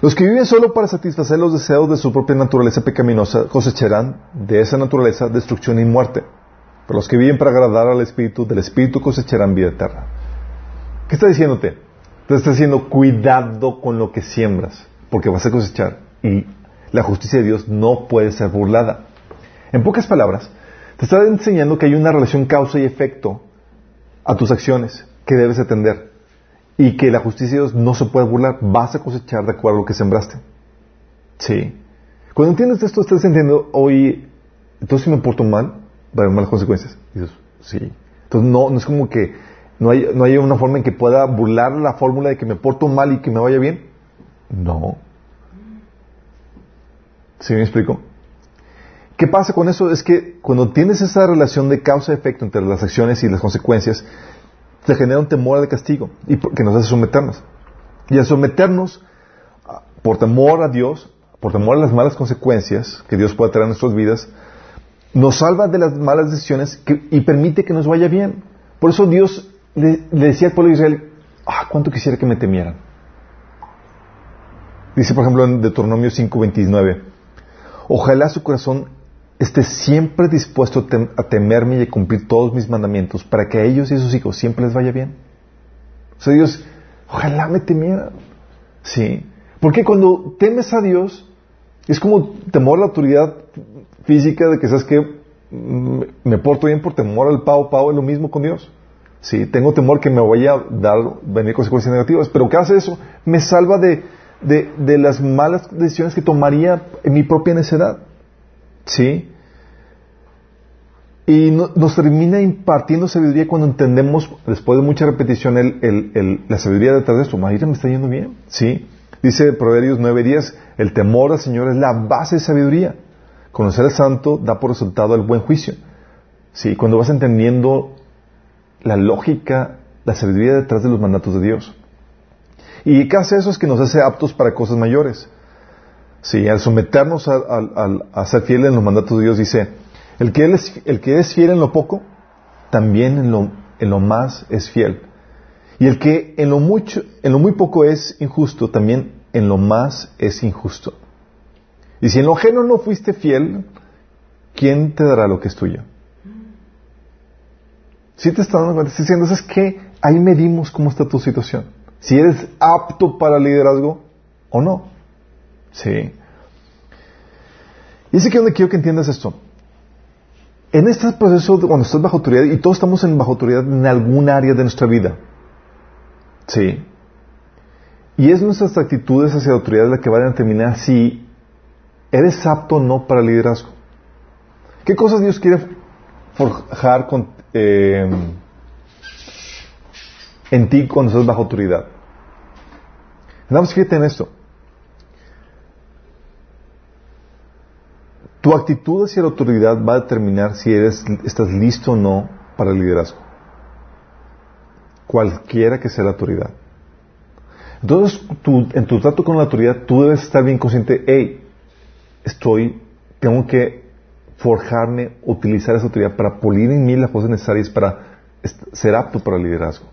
Los que viven solo para satisfacer los deseos de su propia naturaleza pecaminosa cosecharán de esa naturaleza destrucción y muerte. Pero los que viven para agradar al Espíritu, del Espíritu cosecharán vida eterna. ¿Qué está diciéndote? Te está diciendo cuidado con lo que siembras. porque vas a cosechar. Y la justicia de Dios no puede ser burlada. En pocas palabras, te está enseñando que hay una relación causa y efecto a tus acciones que debes atender. Y que la justicia de Dios no se puede burlar. Vas a cosechar de acuerdo a lo que sembraste. Sí. Cuando entiendes esto, estás entendiendo, hoy, entonces si me porto mal, va a haber malas consecuencias. Dices, sí. Entonces no, no es como que no hay, no hay una forma en que pueda burlar la fórmula de que me porto mal y que me vaya bien. No. ¿Sí me explico? ¿Qué pasa con eso? Es que cuando tienes esa relación de causa-efecto entre las acciones y las consecuencias, te genera un temor de castigo y que nos hace someternos. Y al someternos, por temor a Dios, por temor a las malas consecuencias que Dios puede traer en nuestras vidas, nos salva de las malas decisiones y permite que nos vaya bien. Por eso Dios le, decía al pueblo de Israel, ah, cuánto quisiera que me temieran. Dice, por ejemplo, en Deuteronomio 5:29, ojalá su corazón esté siempre dispuesto a temerme y a cumplir todos mis mandamientos para que a ellos y a sus hijos siempre les vaya bien. O sea, Dios, ojalá me temieran. Sí. Porque cuando temes a Dios, es como temor a la autoridad física de que sabes que mm, me porto bien por temor al pavo, pavo es lo mismo con Dios. Sí, tengo temor que me vaya a dar, venir consecuencias negativas, pero ¿qué hace eso? Me salva de, de, las malas decisiones que tomaría en mi propia necedad. ¿Sí? Y nos termina impartiendo sabiduría cuando entendemos, después de mucha repetición, la sabiduría detrás de esto. María me está yendo bien. ¿Sí? Dice Proverbios 9 días, el temor al Señor es la base de sabiduría. Conocer al santo da por resultado el buen juicio. Sí, cuando vas entendiendo la lógica, la sabiduría detrás de los mandatos de Dios. Y qué hace eso es que nos hace aptos para cosas mayores. Sí, al someternos a, ser fiel en los mandatos de Dios, dice, el que, es, el que es fiel en lo poco, también en lo, en lo más es fiel. Y el que en lo, mucho, en lo muy poco es injusto, también en lo más es injusto. Y si en lo ajeno no fuiste fiel, ¿quién te dará lo que es tuyo? Si te estás dando cuenta, estás diciendo, es que ahí medimos cómo está tu situación. Si eres apto para liderazgo o no. Sí. Y es aquí donde quiero que entiendas esto. En este proceso, cuando estás bajo autoridad, y todos estamos en bajo autoridad en algún área de nuestra vida. Sí. Y es nuestras actitudes hacia la autoridad la que van a determinar si ¿Eres apto o no para el liderazgo? ¿Qué cosas Dios quiere forjar eh, en ti cuando estás bajo autoridad? Vamos, fíjate en esto. Tu actitud hacia la autoridad va a determinar si eres, estás listo o no para el liderazgo. Cualquiera que sea la autoridad. Entonces, en tu trato con la autoridad, tú debes estar bien consciente, hey, estoy, tengo que forjarme, utilizar esa autoridad para pulir en mí las cosas necesarias para ser apto para el liderazgo.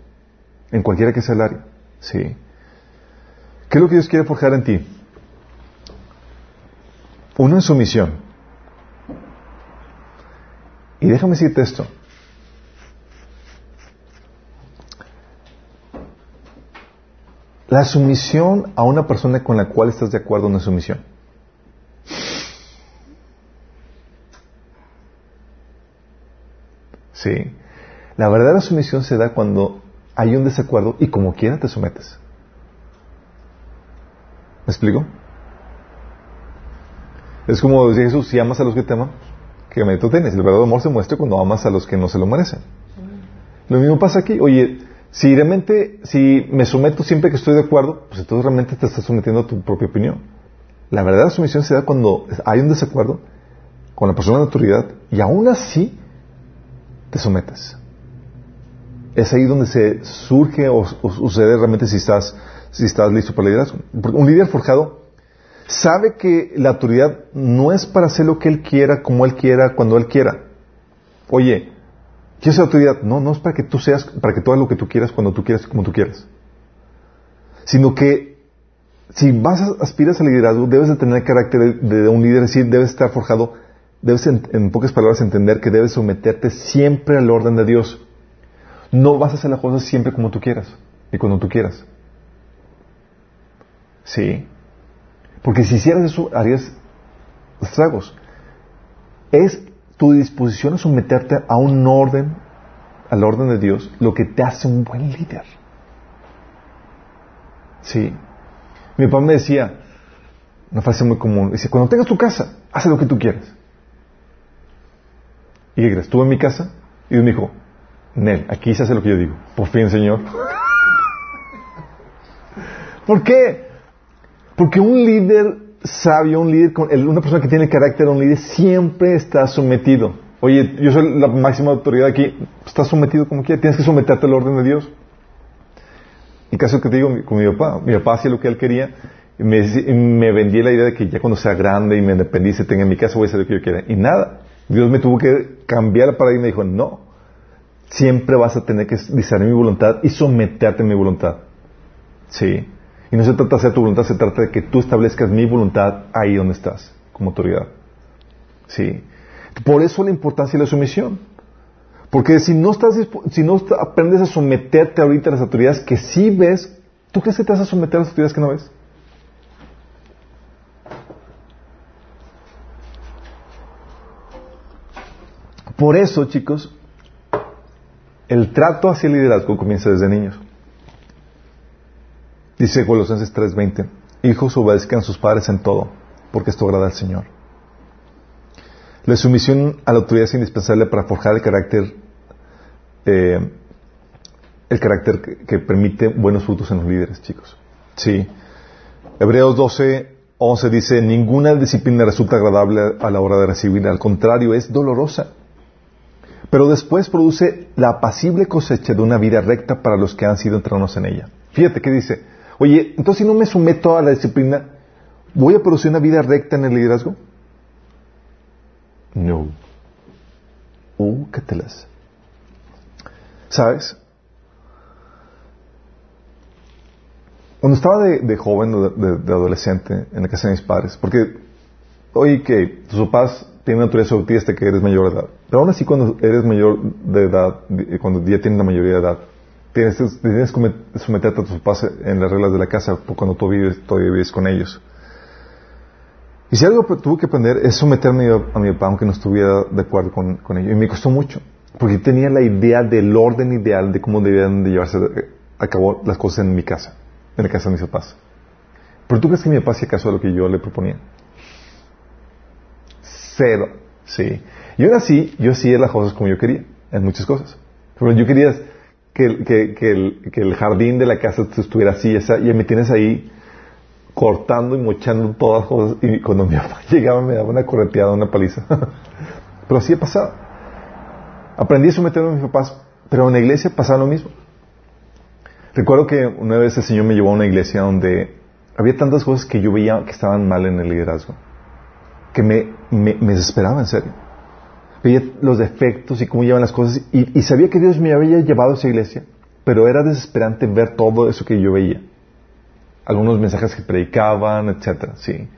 En cualquiera que sea el área. Sí. ¿Qué es lo que Dios quiere forjar en ti? En sumisión. Y déjame decirte esto. La sumisión a una persona con la cual estás de acuerdo no es sumisión. Sí. La verdadera sumisión se da cuando hay un desacuerdo y como quiera te sometes. ¿Me explico? Es como decía Jesús, si amas a los que te aman, ¿qué mérito tienes? El verdadero amor se muestra cuando amas a los que no se lo merecen. Lo mismo pasa aquí. Oye, si realmente, si me someto siempre que estoy de acuerdo, pues entonces realmente te estás sometiendo a tu propia opinión. La verdadera sumisión se da cuando hay un desacuerdo con la persona de autoridad y aún así te sometes. Es ahí donde se surge o, sucede realmente si estás, si estás listo para el liderazgo. un líder forjado sabe que la autoridad no es para hacer lo que él quiera, como él quiera, cuando él quiera. Oye, ¿qué es la autoridad? No, no es para que tú seas, para que tú hagas lo que tú quieras, cuando tú quieras, como tú quieras. Sino que si vas a, aspiras al liderazgo, debes de tener el carácter de, un líder, es decir, debes estar forjado debes en, pocas palabras entender que debes someterte siempre al orden de Dios. No vas a hacer las cosas siempre como tú quieras y cuando tú quieras. Sí. Porque si hicieras eso, harías estragos. Es tu disposición a someterte a un orden, al orden de Dios, lo que te hace un buen líder. Sí. Mi papá me decía, una frase muy común, dice, cuando tengas tu casa, haz lo que tú quieras. ¿Y qué crees? Estuve en mi casa y Dios me dijo, Nel, aquí se hace lo que yo digo. Por fin, Señor. ¿Por qué? Porque un líder sabio, un líder, con, una persona que tiene carácter, un líder, siempre está sometido. Oye, yo soy la máxima autoridad aquí, estás sometido como quieras, tienes que someterte al orden de Dios. El caso que te digo con mi papá, mi papá hacía lo que él quería y me, me vendía la idea de que ya cuando sea grande y me independice, tenga mi casa, voy a hacer lo que yo quiera. Y nada, Dios me tuvo que cambiar el paradigma y me dijo, no, siempre vas a tener que discernir mi voluntad y someterte a mi voluntad. Sí. Y no se trata de hacer tu voluntad, se trata de que tú establezcas mi voluntad ahí donde estás, como autoridad. Sí. Por eso la importancia de la sumisión. Porque si no estás si no aprendes a someterte ahorita a las autoridades que sí ves, ¿tú crees que te vas a someter a las autoridades que no ves? Por eso, chicos, el trato hacia el liderazgo comienza desde niños. Dice Colosenses 3:20, hijos obedezcan a sus padres en todo, porque esto agrada al Señor. La sumisión a la autoridad es indispensable para forjar el carácter, eh, el carácter que, permite buenos frutos en los líderes, chicos. Sí. Hebreos 12, 11 dice, ninguna disciplina resulta agradable a la hora de recibir, al contrario, es dolorosa. Pero después produce la apacible cosecha de una vida recta para los que han sido entrenados en ella. Fíjate que dice, Oye, entonces si no me someto a la disciplina, ¿voy a producir una vida recta en el liderazgo? No. Uh, qué telas. ¿Sabes? Cuando estaba de, joven de, adolescente en la casa de mis padres, porque, oye, que tus papás tienen autoridad sobre ti hasta que eres mayor de edad. Pero aún así, cuando eres mayor de edad, cuando ya tienes la mayoría de edad, tienes, que someterte a tus papás en las reglas de la casa cuando tú vives, todavía vives con ellos. Y si algo tuve que aprender es someterme a mi papá aunque no estuviera de acuerdo con, con ello. Y me costó mucho, porque tenía la idea del orden ideal de cómo debían de llevarse a cabo las cosas en mi casa, en la casa de mis papás. Pero tú crees que mi papá hacía caso a lo que yo le proponía? Cero, sí. Y ahora sí, yo hacía las cosas como yo quería, en muchas cosas. Pero yo quería que, el, jardín de la casa estuviera así, esa, y me tienes ahí cortando y mochando todas las cosas. Y cuando mi papá llegaba me daba una correteada, una paliza. pero así he pasado. Aprendí a someterme a mis papás, pero en la iglesia pasaba lo mismo. Recuerdo que una vez el Señor me llevó a una iglesia donde había tantas cosas que yo veía que estaban mal en el liderazgo, que me, me, me desesperaba en serio veía los defectos y cómo llevan las cosas y, sabía que Dios me había llevado a esa iglesia, pero era desesperante ver todo eso que yo veía. Algunos mensajes que predicaban, etcétera, sí.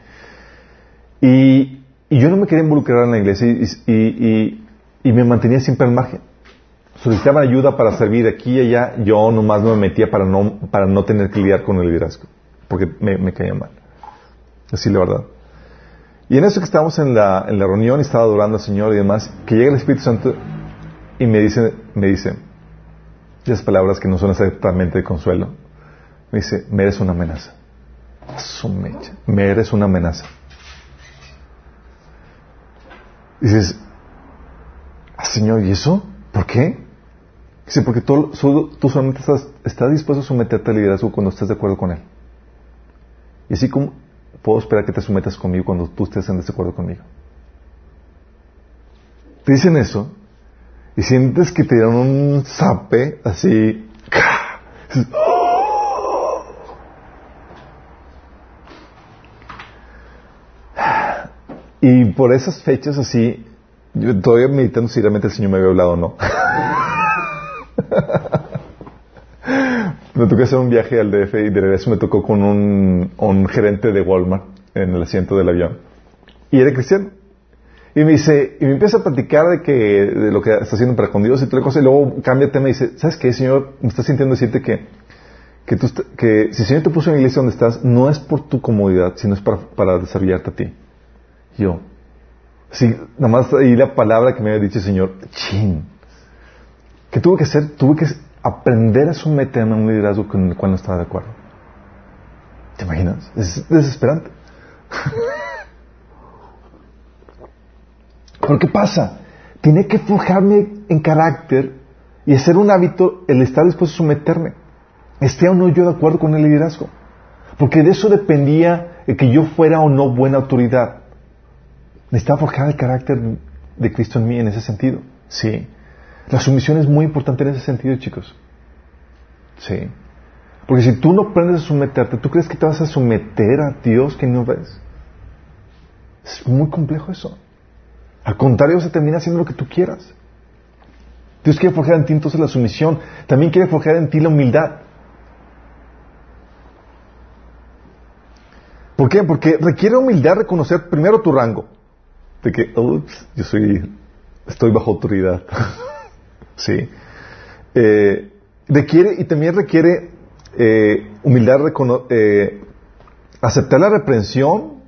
Y, yo no me quería involucrar en la iglesia y, me mantenía siempre al margen. Solicitaban ayuda para servir aquí y allá, yo nomás no me metía para no, para no tener que lidiar con el liderazgo, porque me, me caía mal. Así la verdad. Y en eso que estábamos en la, en la reunión y estaba adorando al Señor y demás, que llega el Espíritu Santo y me dice, me dice, esas palabras que no son exactamente de consuelo, me dice, me eres una amenaza. me eres una amenaza. dices, ah, Señor, ¿y eso? ¿Por qué? Dice, porque tú, tú solamente estás, estás dispuesto a someterte al liderazgo cuando estás de acuerdo con Él. Y así como puedo esperar que te sometas conmigo cuando tú estés en desacuerdo conmigo. Te dicen eso y sientes que te dieron un zape así. ¡Oh! Y por esas fechas así, yo todavía meditando si realmente el Señor me había hablado o no. me tocó hacer un viaje al DF y de regreso me tocó con un, gerente de Walmart en el asiento del avión. Y era cristiano. Y me dice, y me empieza a platicar de que, de lo que está haciendo para con Dios y toda cosa, y luego cambia de tema y dice, ¿sabes qué, Señor? Me está sintiendo decirte que, que, tú, que si el Señor te puso en la iglesia donde estás, no es por tu comodidad, sino es para, para desarrollarte a ti. Yo. Sí, nada más ahí la palabra que me había dicho el Señor, chin. ¿Qué tuve que hacer? Tuve que aprender a someterme a un liderazgo con el cual no estaba de acuerdo. ¿Te imaginas? Es desesperante. ¿Pero qué pasa? Tiene que forjarme en carácter y hacer un hábito el estar dispuesto a someterme. Esté o no yo de acuerdo con el liderazgo. Porque de eso dependía el que yo fuera o no buena autoridad. Necesitaba forjar el carácter de Cristo en mí en ese sentido. Sí. La sumisión es muy importante en ese sentido, chicos. Sí. Porque si tú no aprendes a someterte, ¿tú crees que te vas a someter a Dios que no ves? Es muy complejo eso. Al contrario, se termina haciendo lo que tú quieras. Dios quiere forjar en ti entonces la sumisión. También quiere forjar en ti la humildad. ¿Por qué? Porque requiere humildad reconocer primero tu rango. De que, ups, yo soy, estoy bajo autoridad. sí. Eh, requiere, y también requiere eh, humildad eh, aceptar la reprensión,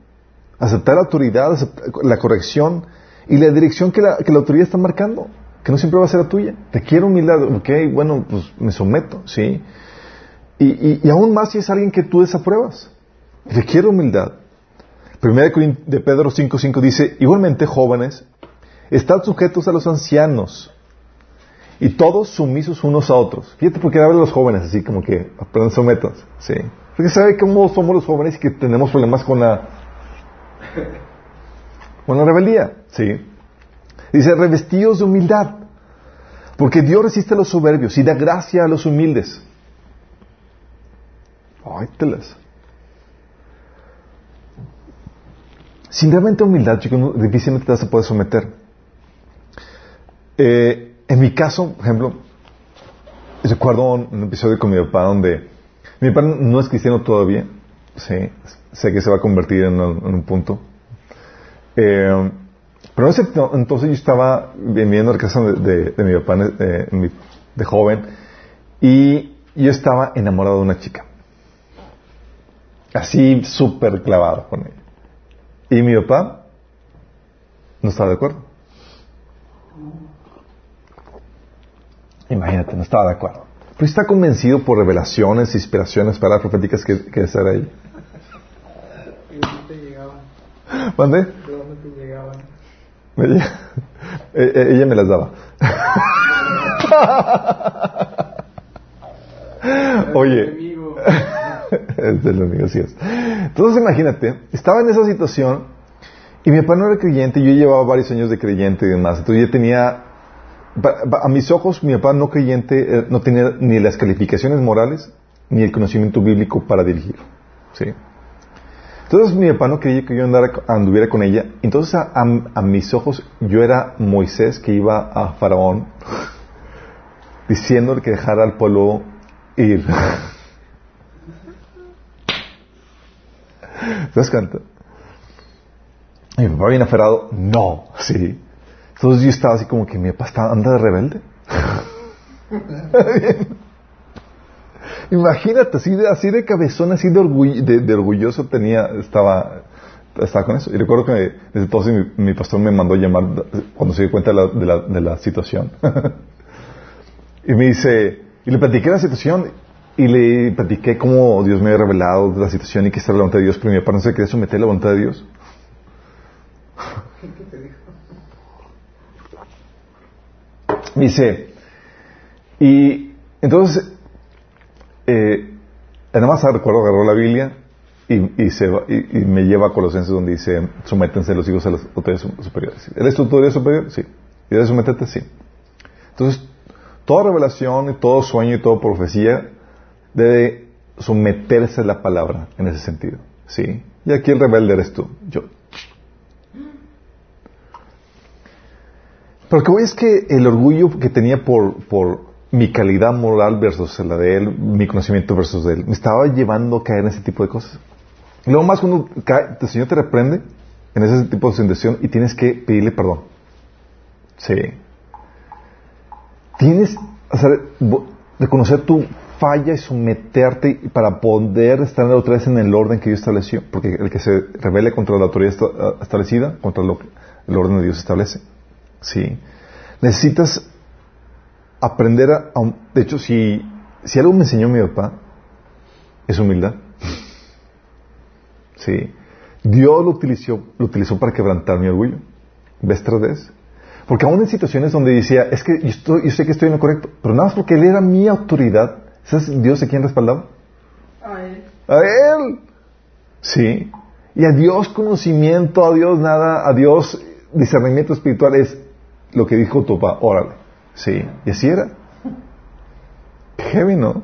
aceptar la autoridad, aceptar la corrección y la dirección que la, que la autoridad está marcando, que no siempre va a ser la tuya. Requiere humildad, ok, bueno, pues me someto, sí. Y, y, aún más si es alguien que tú desapruebas. Requiere humildad. Primera de Pedro 5.5 dice, igualmente jóvenes, estad sujetos a los ancianos y todos sumisos unos a otros. Fíjate porque habla de los jóvenes, así como que aprendan sometas, sí. Porque sabe cómo somos los jóvenes y que tenemos problemas con la con la rebeldía, sí. Dice, revestidos de humildad, porque Dios resiste a los soberbios y da gracia a los humildes. Ay, telas. Sin realmente humildad, chicos, difícilmente te vas a poder someter. Eh, en mi caso, por ejemplo, recuerdo un, episodio con mi papá donde mi papá no es cristiano todavía, sé que se va a convertir en un, punto. Eh, pero en ese to- entonces yo estaba viviendo en la casa de, mi papá eh, de joven y yo estaba enamorado de una chica. Así súper clavado con ella. Y mi papá no estaba de acuerdo. Imagínate, no estaba de acuerdo. Pero está convencido por revelaciones, inspiraciones para proféticas que, que era ella.
¿Y dónde te llegaban?
¿Mande?
¿De dónde te llegaban?
Ella, eh, eh, ella me las daba. Oye, es del enemigo, así es. Entonces imagínate, estaba en esa situación y mi papá no era creyente, yo llevaba varios años de creyente y demás, entonces yo tenía, a mis ojos, mi papá no creyente eh, no tenía ni las calificaciones morales ni el conocimiento bíblico para dirigir. ¿sí? Entonces mi papá no creía que yo andara, anduviera con ella, entonces a, a- a mis ojos yo era Moisés que iba a Faraón diciéndole que dejara al pueblo ir. ¿Te das cuenta? Mi papá bien aferrado, no, sí. Entonces yo estaba así como que mi papá está, anda de rebelde. Imagínate, así de, así de cabezón, así de, orgull- de, orgulloso tenía, estaba, estaba con eso. Y recuerdo que desde entonces mi, pastor me mandó llamar cuando se dio cuenta de la, de la, situación. y me dice, y le platiqué la situación y le platiqué cómo Dios me había revelado la situación y que está la voluntad de Dios, pero mi papá no se quería someter a la voluntad de Dios.
¿Qué te dijo?
Me dice, y entonces, eh, nada más recuerdo, agarró la Biblia y, y se va- y, me lleva a Colosenses donde dice, sométense los hijos a las autoridades su- superiores. ¿Eres tu autoridad superior? Sí. ¿Y debes someterte? Sí. Entonces, toda revelación y todo sueño y toda profecía debe someterse a la palabra en ese sentido. ¿Sí? Y aquí el rebelde eres tú, yo. Pero que voy es que el orgullo que tenía por, por mi calidad moral versus la de él, mi conocimiento versus de él, me estaba llevando a caer en ese tipo de cosas. Y luego más cuando cae, el Señor te reprende en ese tipo de situación y tienes que pedirle perdón. Sí. Tienes, o sea, reconocer tu falla y someterte para poder estar otra vez en el orden que Dios estableció. Porque el que se rebele contra la autoridad esta- establecida, contra lo que el orden de Dios establece. Sí. Necesitas aprender a... a- de hecho, si, si algo me enseñó mi papá, es humildad. Sí. Dios lo utilizó, lo utilizó para quebrantar mi orgullo. ¿Ves tras vez? Porque aún en situaciones donde decía, es que yo, estoy- yo sé que estoy en lo correcto, pero nada más porque Él era mi autoridad, ¿sabes Dios a quién respaldaba?
A él.
A Él. Sí. Y a Dios conocimiento, a Dios nada, a Dios discernimiento espiritual es lo que dijo tu papá, órale. Sí. Y así era. Heavy, ¿no?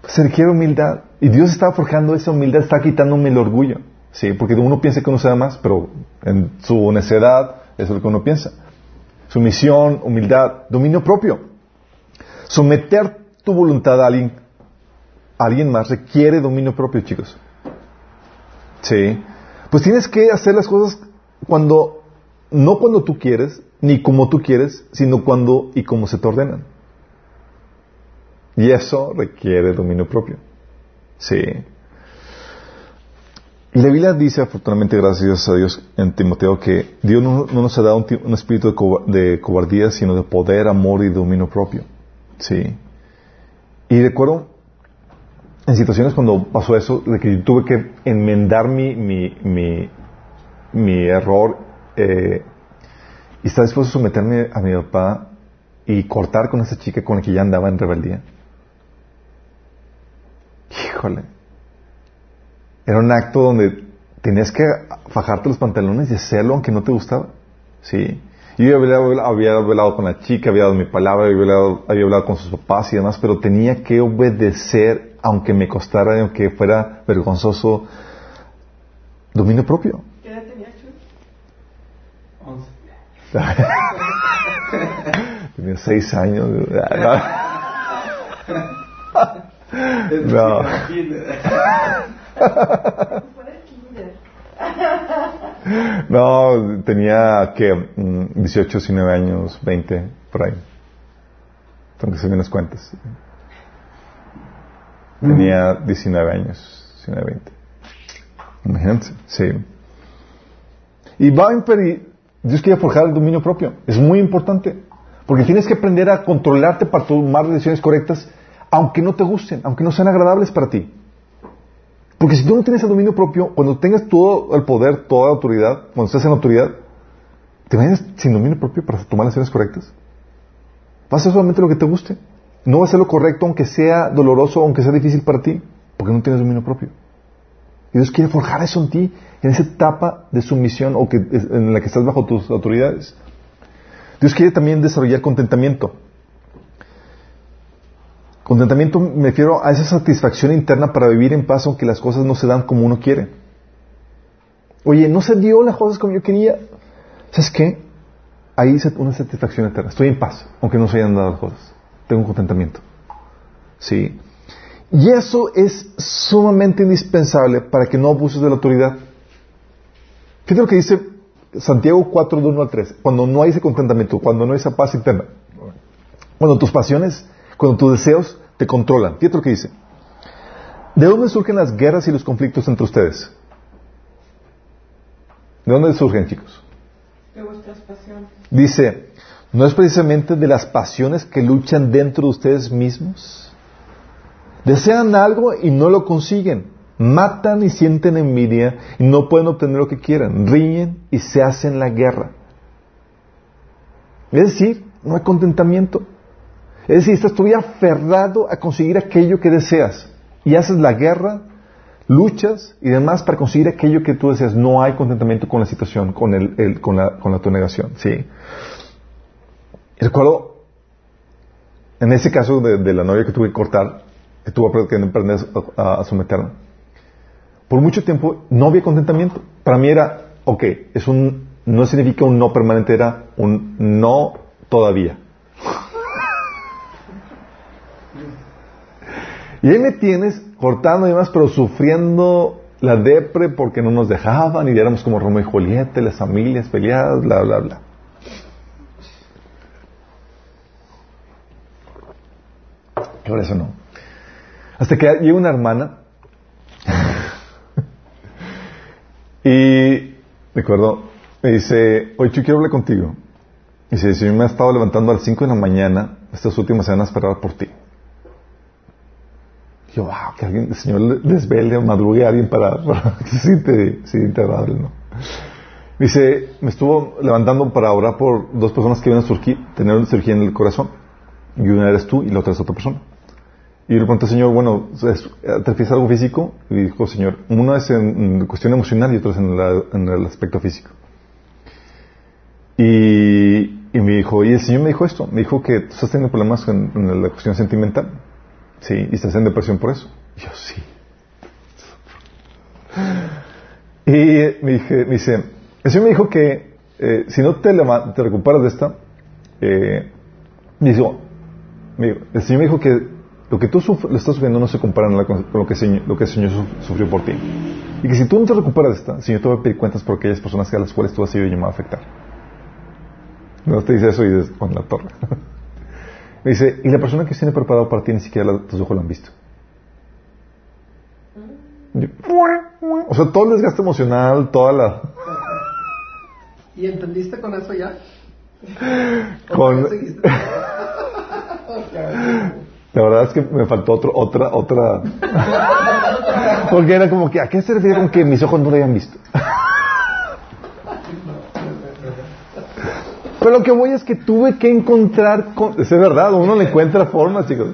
Pues se requiere humildad. Y Dios está forjando esa humildad, está quitándome el orgullo. Sí, porque uno piensa que uno sabe más, pero en su necedad eso es lo que uno piensa. Sumisión, humildad, dominio propio. Someter tu voluntad a alguien, a alguien más requiere dominio propio, chicos. Sí. Pues tienes que hacer las cosas cuando, no cuando tú quieres, ni como tú quieres, sino cuando y como se te ordenan. Y eso requiere dominio propio. Sí. Y la Biblia dice, afortunadamente, gracias a Dios, en Timoteo, que Dios no, no nos ha dado un, espíritu de, coba- de cobardía, sino de poder, amor y dominio propio. Sí. Y recuerdo en situaciones cuando pasó eso, de que tuve que enmendar mi, mi, mi error eh, y estar dispuesto a someterme a mi papá y cortar con esa chica con la que ya andaba en rebeldía. Híjole. Era un acto donde tenías que fajarte los pantalones y hacerlo aunque no te gustaba. Sí. Yo había, había hablado con la chica, había dado mi palabra, había hablado, había hablado con sus papás y demás, pero tenía que obedecer aunque me costara, aunque fuera vergonzoso, dominio propio.
¿Qué edad tenías, Chuy?
Once.
Tenía seis años. No.
Kinder.
No, tenía que mm, 18, 19 años, 20, por ahí. Tengo que hacer unas cuentas. Tenía 19 años, 19, 20. Imagínense, sí. Y va a impedir, Dios quiere forjar el dominio propio. Es muy importante. Porque tienes que aprender a controlarte para tomar decisiones correctas, aunque no te gusten, aunque no sean agradables para ti. Porque si tú no tienes el dominio propio, cuando tengas todo el poder, toda la autoridad, cuando estés en autoridad, te vayas sin dominio propio para tomar decisiones correctas. Vas a hacer solamente lo que te guste. No va a ser lo correcto, aunque sea doloroso, aunque sea difícil para ti, porque no tienes dominio propio. Dios quiere forjar eso en ti, en esa etapa de sumisión o en la que estás bajo tus autoridades. Dios quiere también desarrollar contentamiento. Contentamiento me refiero a esa satisfacción interna para vivir en paz aunque las cosas no se dan como uno quiere. Oye, no se dio las cosas como yo quería. ¿Sabes qué? Ahí es una satisfacción eterna. Estoy en paz, aunque no se hayan dado las cosas. Tengo un contentamiento. Sí. Y eso es sumamente indispensable para que no abuses de la autoridad. Fíjate lo que dice Santiago 4, 1 al 3. Cuando no hay ese contentamiento, cuando no hay esa paz interna, cuando tus pasiones, cuando tus deseos te controlan. Fíjate lo que dice. ¿De dónde surgen las guerras y los conflictos entre ustedes? ¿De dónde surgen, chicos?
De vuestras pasiones.
Dice, ¿no es precisamente de las pasiones que luchan dentro de ustedes mismos? Desean algo y no lo consiguen. Matan y sienten envidia y no pueden obtener lo que quieren. Riñen y se hacen la guerra. Es decir, no hay contentamiento. Es decir, estás todavía aferrado a conseguir aquello que deseas. Y haces la guerra, luchas y demás para conseguir aquello que tú deseas. No hay contentamiento con la situación, con, el, con, la, con la tu negación. ¿sí? Recuerdo, en ese caso de la novia que tuve que cortar, tuve que aprender a, a someterla. Por mucho tiempo no había contentamiento. Para mí era, ok, es un, no significa un no permanente, era un no todavía. Y ahí me tienes cortando y demás, pero sufriendo la depre porque no nos dejaban y éramos como Romeo y Julieta, las familias peleadas, bla, bla, bla. Por eso no. Hasta que llega una hermana y recuerdo, me dice, oye, yo quiero hablar contigo. Y dice, si me ha estado levantando a las 5 de la mañana estas últimas semanas para por ti. Yo, wow, que alguien, el Señor desvele o madrugue a alguien para, para que se ¿no? Dice, me estuvo levantando para orar por dos personas que iban a surgir, tener una cirugía en el corazón. Y una eres tú y la otra es otra persona. Y le pregunté al Señor, bueno, ¿es- ¿te refieres algo físico? Y dijo, Señor, una es en, cuestión emocional y otra es en, la- en el aspecto físico. Y, y me dijo, y el Señor me dijo esto, me dijo que tú estás teniendo problemas en, la cuestión sentimental. Sí, y estás en depresión por eso. Y yo, sí. Y me, dije, me dice, el Señor me dijo que eh, si no te, te recuperas de esta, eh, dijo, me dijo, el Señor me dijo que lo que tú suf- estás sufriendo no se compara nada con, lo, que el Señor, lo que el Señor suf- sufrió por ti. Y que si tú no te recuperas de esta, el Señor te va a pedir cuentas por aquellas personas a las cuales tú has sido llamado a afectar. No te dice eso y dices, con la torre. me dice, y la persona que tiene preparado para ti ni siquiera la- tus ojos lo han visto. Yo, o sea, todo el desgaste emocional, toda la...
¿Y entendiste con eso ya? ¿O
Con-? La verdad es que me faltó otro, otra, otra. Porque era como que, ¿a qué se refiere con que mis ojos no lo habían visto? Pero lo que voy es que tuve que encontrar, con... es verdad, uno le encuentra formas, chicos.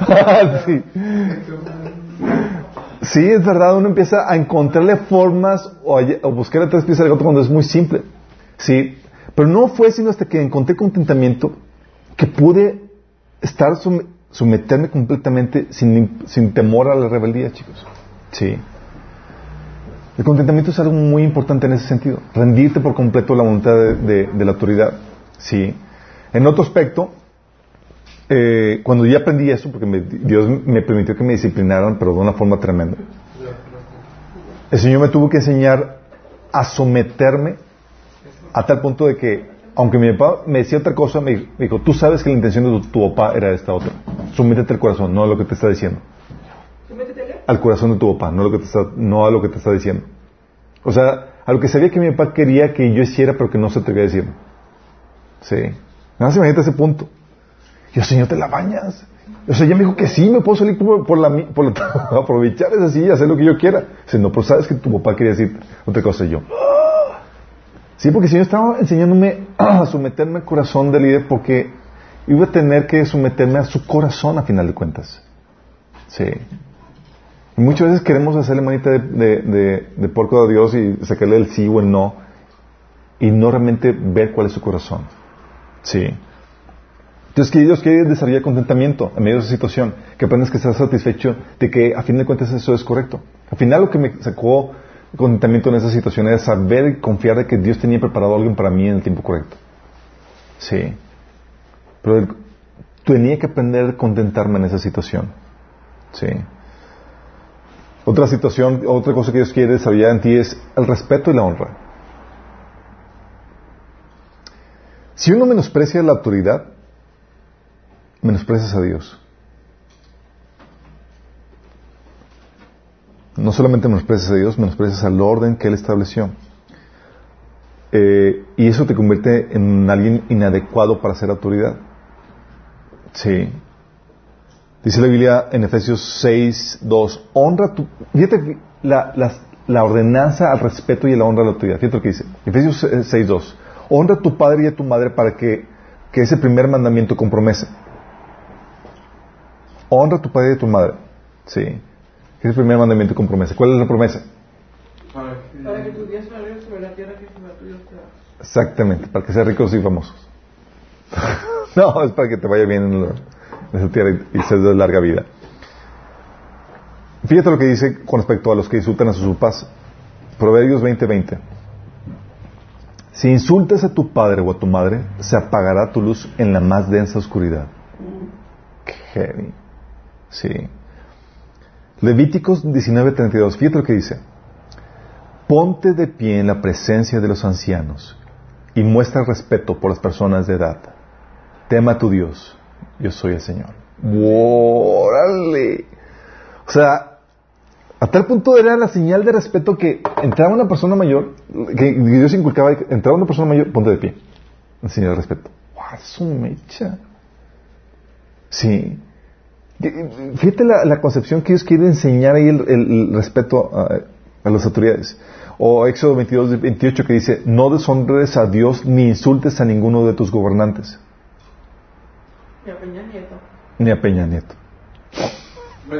sí. Sí, es verdad, uno empieza a encontrarle formas o, a, o buscarle tres piezas al gato cuando es muy simple. Sí, pero no fue sino hasta que encontré contentamiento que pude estar someterme completamente sin, sin temor a la rebeldía, chicos. Sí. El contentamiento es algo muy importante en ese sentido. Rendirte por completo a la voluntad de, de- de la autoridad. Sí. En otro aspecto, eh, cuando ya aprendí eso, porque me- Dios me permitió que me disciplinaran, pero de una forma tremenda. El Señor me tuvo que enseñar a someterme a tal punto de que, aunque mi papá me decía otra cosa, me me dijo, tú sabes que la intención de tu, tu papá era esta otra. Sométete al corazón, no a lo que te está diciendo. Al corazón de tu papá, no a lo que te está, no a lo que te está diciendo. O sea, a lo que sabía que mi papá quería que yo hiciera, pero que no se atrevía a decir. Sí. Nada más imagínate ese punto. Yo, Señor, te la bañas. O sea, ella me dijo que sí, me puedo salir por, por la, por la- aprovechar esa silla, hacer lo que yo quiera. Dice, no, pero sabes que tu papá quería decir otra cosa. Yo, Sí, porque el Señor estaba enseñándome a someterme al corazón del líder porque iba a tener que someterme a su corazón a final de cuentas. Sí. Y muchas veces queremos hacerle manita de, de, de, porco a Dios y sacarle el sí o el no y no realmente ver cuál es su corazón. Sí. Entonces, que Dios quiere desarrollar contentamiento en medio de esa situación, que aprendas que estás satisfecho de que a fin de cuentas eso es correcto. Al final lo que me sacó contentamiento en esa situación era saber y confiar de que Dios tenía preparado a alguien para mí en el tiempo correcto. Sí. Pero el- tenía que aprender a contentarme en esa situación. Sí. Otra situación, otra cosa que Dios quiere desarrollar en ti es el respeto y la honra. Si uno menosprecia la autoridad, menosprecias a Dios. No solamente menosprecias a Dios, menosprecias al orden que Él estableció. Eh, y eso te convierte en alguien inadecuado para ser autoridad. Sí. Dice la Biblia en Efesios 6, 2, honra tu... Fíjate la, la- la ordenanza al respeto y a la honra a la autoridad. Fíjate lo que dice. Efesios 6, 2. Honra a tu padre y a tu madre para que, que ese primer mandamiento compromete. Honra a tu padre y a tu madre. Sí. Ese es el primer mandamiento con promesa. ¿Cuál es la promesa?
Para que,
Para que tu sobre la tierra que Jehová tu Dios te da.
Exactamente, para que sean ricos y famosos. no, es para que te vaya bien en, la- esa tierra y, y se larga vida. Fíjate lo que dice con respecto a los que insultan a sus papás. Proverbios 20:20. Si insultas a tu padre o a tu madre, se apagará tu luz en la más densa oscuridad. Qué heavy. Sí. Levíticos 19:32. Fíjate lo que dice. Ponte de pie en la presencia de los ancianos y muestra respeto por las personas de edad. Tema a tu Dios. Yo soy el Señor. ¡Órale! O sea, a tal punto era la señal de respeto que entraba una persona mayor, que Dios inculcaba, entraba una persona mayor, ponte de pie. Señal de respeto. ¡Wow! Es un mecha. Sí. Fíjate la, concepción que Dios quiere enseñar ahí el, respeto a, a, las autoridades. O Éxodo 22, 28 que dice, no deshonres a Dios ni insultes a ninguno de tus gobernantes.
Ni a Peña Nieto.
Ni a Peña Nieto.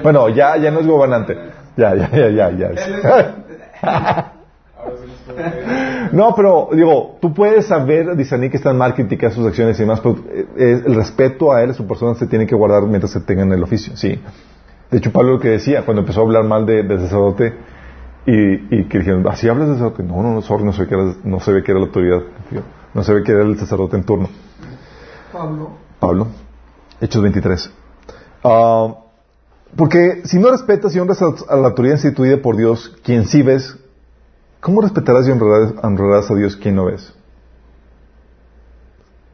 Bueno, ya, ya no es gobernante. Ya, ya, ya, ya, ya. No, pero digo, tú puedes saber discernir que están mal, criticar sus acciones y demás, pero eh, el respeto a él, a su persona, se tiene que guardar mientras se tenga en el oficio, sí. De hecho, Pablo lo que decía, cuando empezó a hablar mal de, sacerdote, y, que dijeron, ¿así hablas de sacerdote? No, no, no, sorry, no, se ve que era, no se ve que era la autoridad, no se ve que era el sacerdote en turno.
Pablo.
Pablo, Hechos 23. Ah, porque si no respetas y honras a la autoridad instituida por Dios, quien sí ves, ¿Cómo respetarás y honrarás, a Dios quien no ves?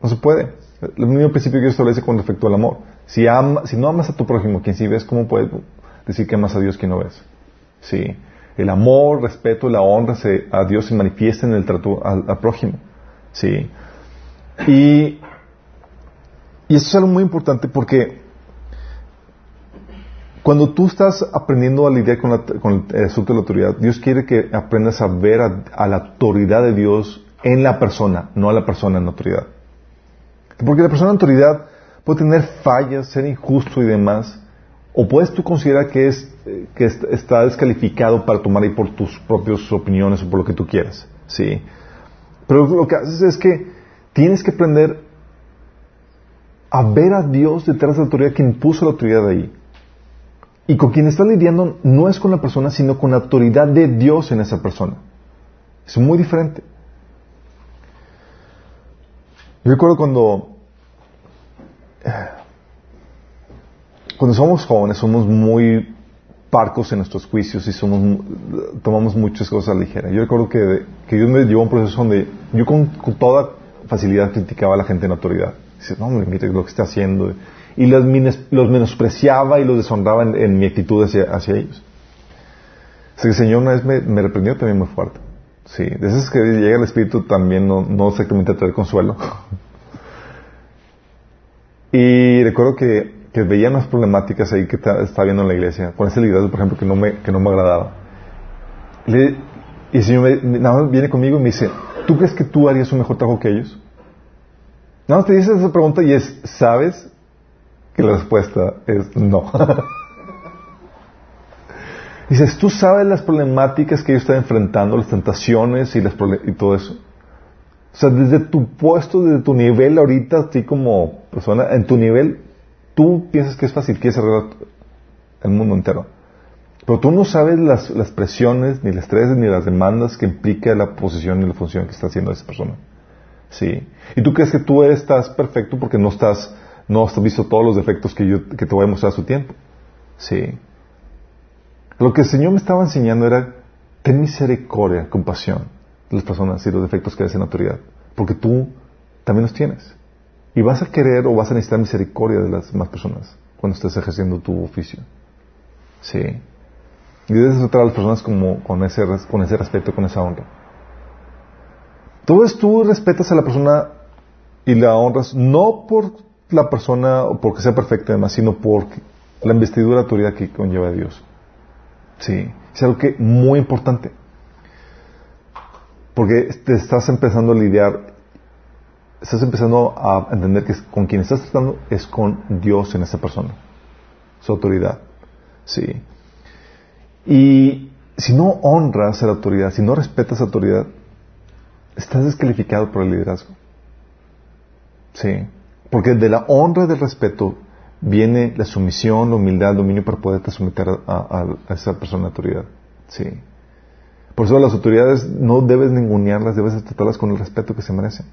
No se puede. El mismo principio que Dios establece con respecto al amor. Si, si no amas a tu prójimo, quien sí ves, ¿cómo puedes decir que amas a Dios quien no ves? Sí. El amor, respeto, la honra a Dios se manifiesta en el trato al, prójimo. Sí. Y, y eso es algo muy importante porque cuando tú estás aprendiendo a lidiar con, el asunto de la autoridad, Dios quiere que aprendas a ver a, la autoridad de Dios en la persona, no a la persona en la autoridad. Porque la persona en autoridad puede tener fallas, ser injusto y demás, o puedes tú considerar que, es, que está descalificado para tomar ahí por tus propias opiniones o por lo que tú quieras. ¿sí? Pero lo que haces es que tienes que aprender a ver a Dios detrás de la autoridad que impuso la autoridad ahí. Y con quien está lidiando no es con la persona, sino con la autoridad de Dios en esa persona. Es muy diferente. Yo recuerdo cuando, cuando somos jóvenes, somos muy parcos en nuestros juicios y somos, tomamos muchas cosas a ligera. Yo recuerdo que, que Dios me llevó a un proceso donde yo con, toda facilidad criticaba a la gente en autoridad. Dice, no, mire lo que está haciendo y los, menospreciaba y los deshonraba en, mi actitud hacia, ellos. Así que el Señor una vez me, reprendió también muy fuerte. Sí, de esas que llega el Espíritu también no, no exactamente a traer consuelo. y recuerdo que, veía unas problemáticas ahí que estaba viendo en la iglesia, con ese liderazgo, por ejemplo, que no me, que no me agradaba. y el Señor nada más viene conmigo y me dice, ¿tú crees que tú harías un mejor trabajo que ellos? Nada más te dice esa pregunta y es, ¿sabes y la respuesta es no. Dices, ¿tú sabes las problemáticas que ellos están enfrentando, las tentaciones y, las todo eso? O sea, desde tu puesto, desde tu nivel ahorita, así como persona, en tu nivel, tú piensas que es fácil, quieres arreglar el mundo entero. Pero tú no sabes las, las presiones, ni el estrés, ni las demandas que implica la posición y la función que está haciendo esa persona. Sí. Y tú crees que tú estás perfecto porque no estás no has visto todos los defectos que, yo, que te voy a mostrar a su tiempo. Sí. Lo que el Señor me estaba enseñando era, ten misericordia, compasión de las personas y los defectos que en autoridad, porque tú también los tienes. Y vas a querer o vas a necesitar misericordia de las demás personas cuando estés ejerciendo tu oficio. Sí. Y debes tratar a las personas como, con, ese, con ese respeto, con esa honra. Entonces tú respetas a la persona y la honras no por la persona porque sea perfecta además, sino por la investidura de autoridad que conlleva a Dios. Sí, es algo que muy importante. Porque te estás empezando a lidiar, estás empezando a entender que con quien estás tratando es con Dios en esa persona, su autoridad. Sí. Y si no honras a la autoridad, si no respetas a la autoridad, estás descalificado por el liderazgo. Sí. Porque de la honra y del respeto viene la sumisión, la humildad, el dominio para poderte someter a, esa persona de autoridad. Sí. Por eso las autoridades no debes ningunearlas, debes tratarlas con el respeto que se merecen.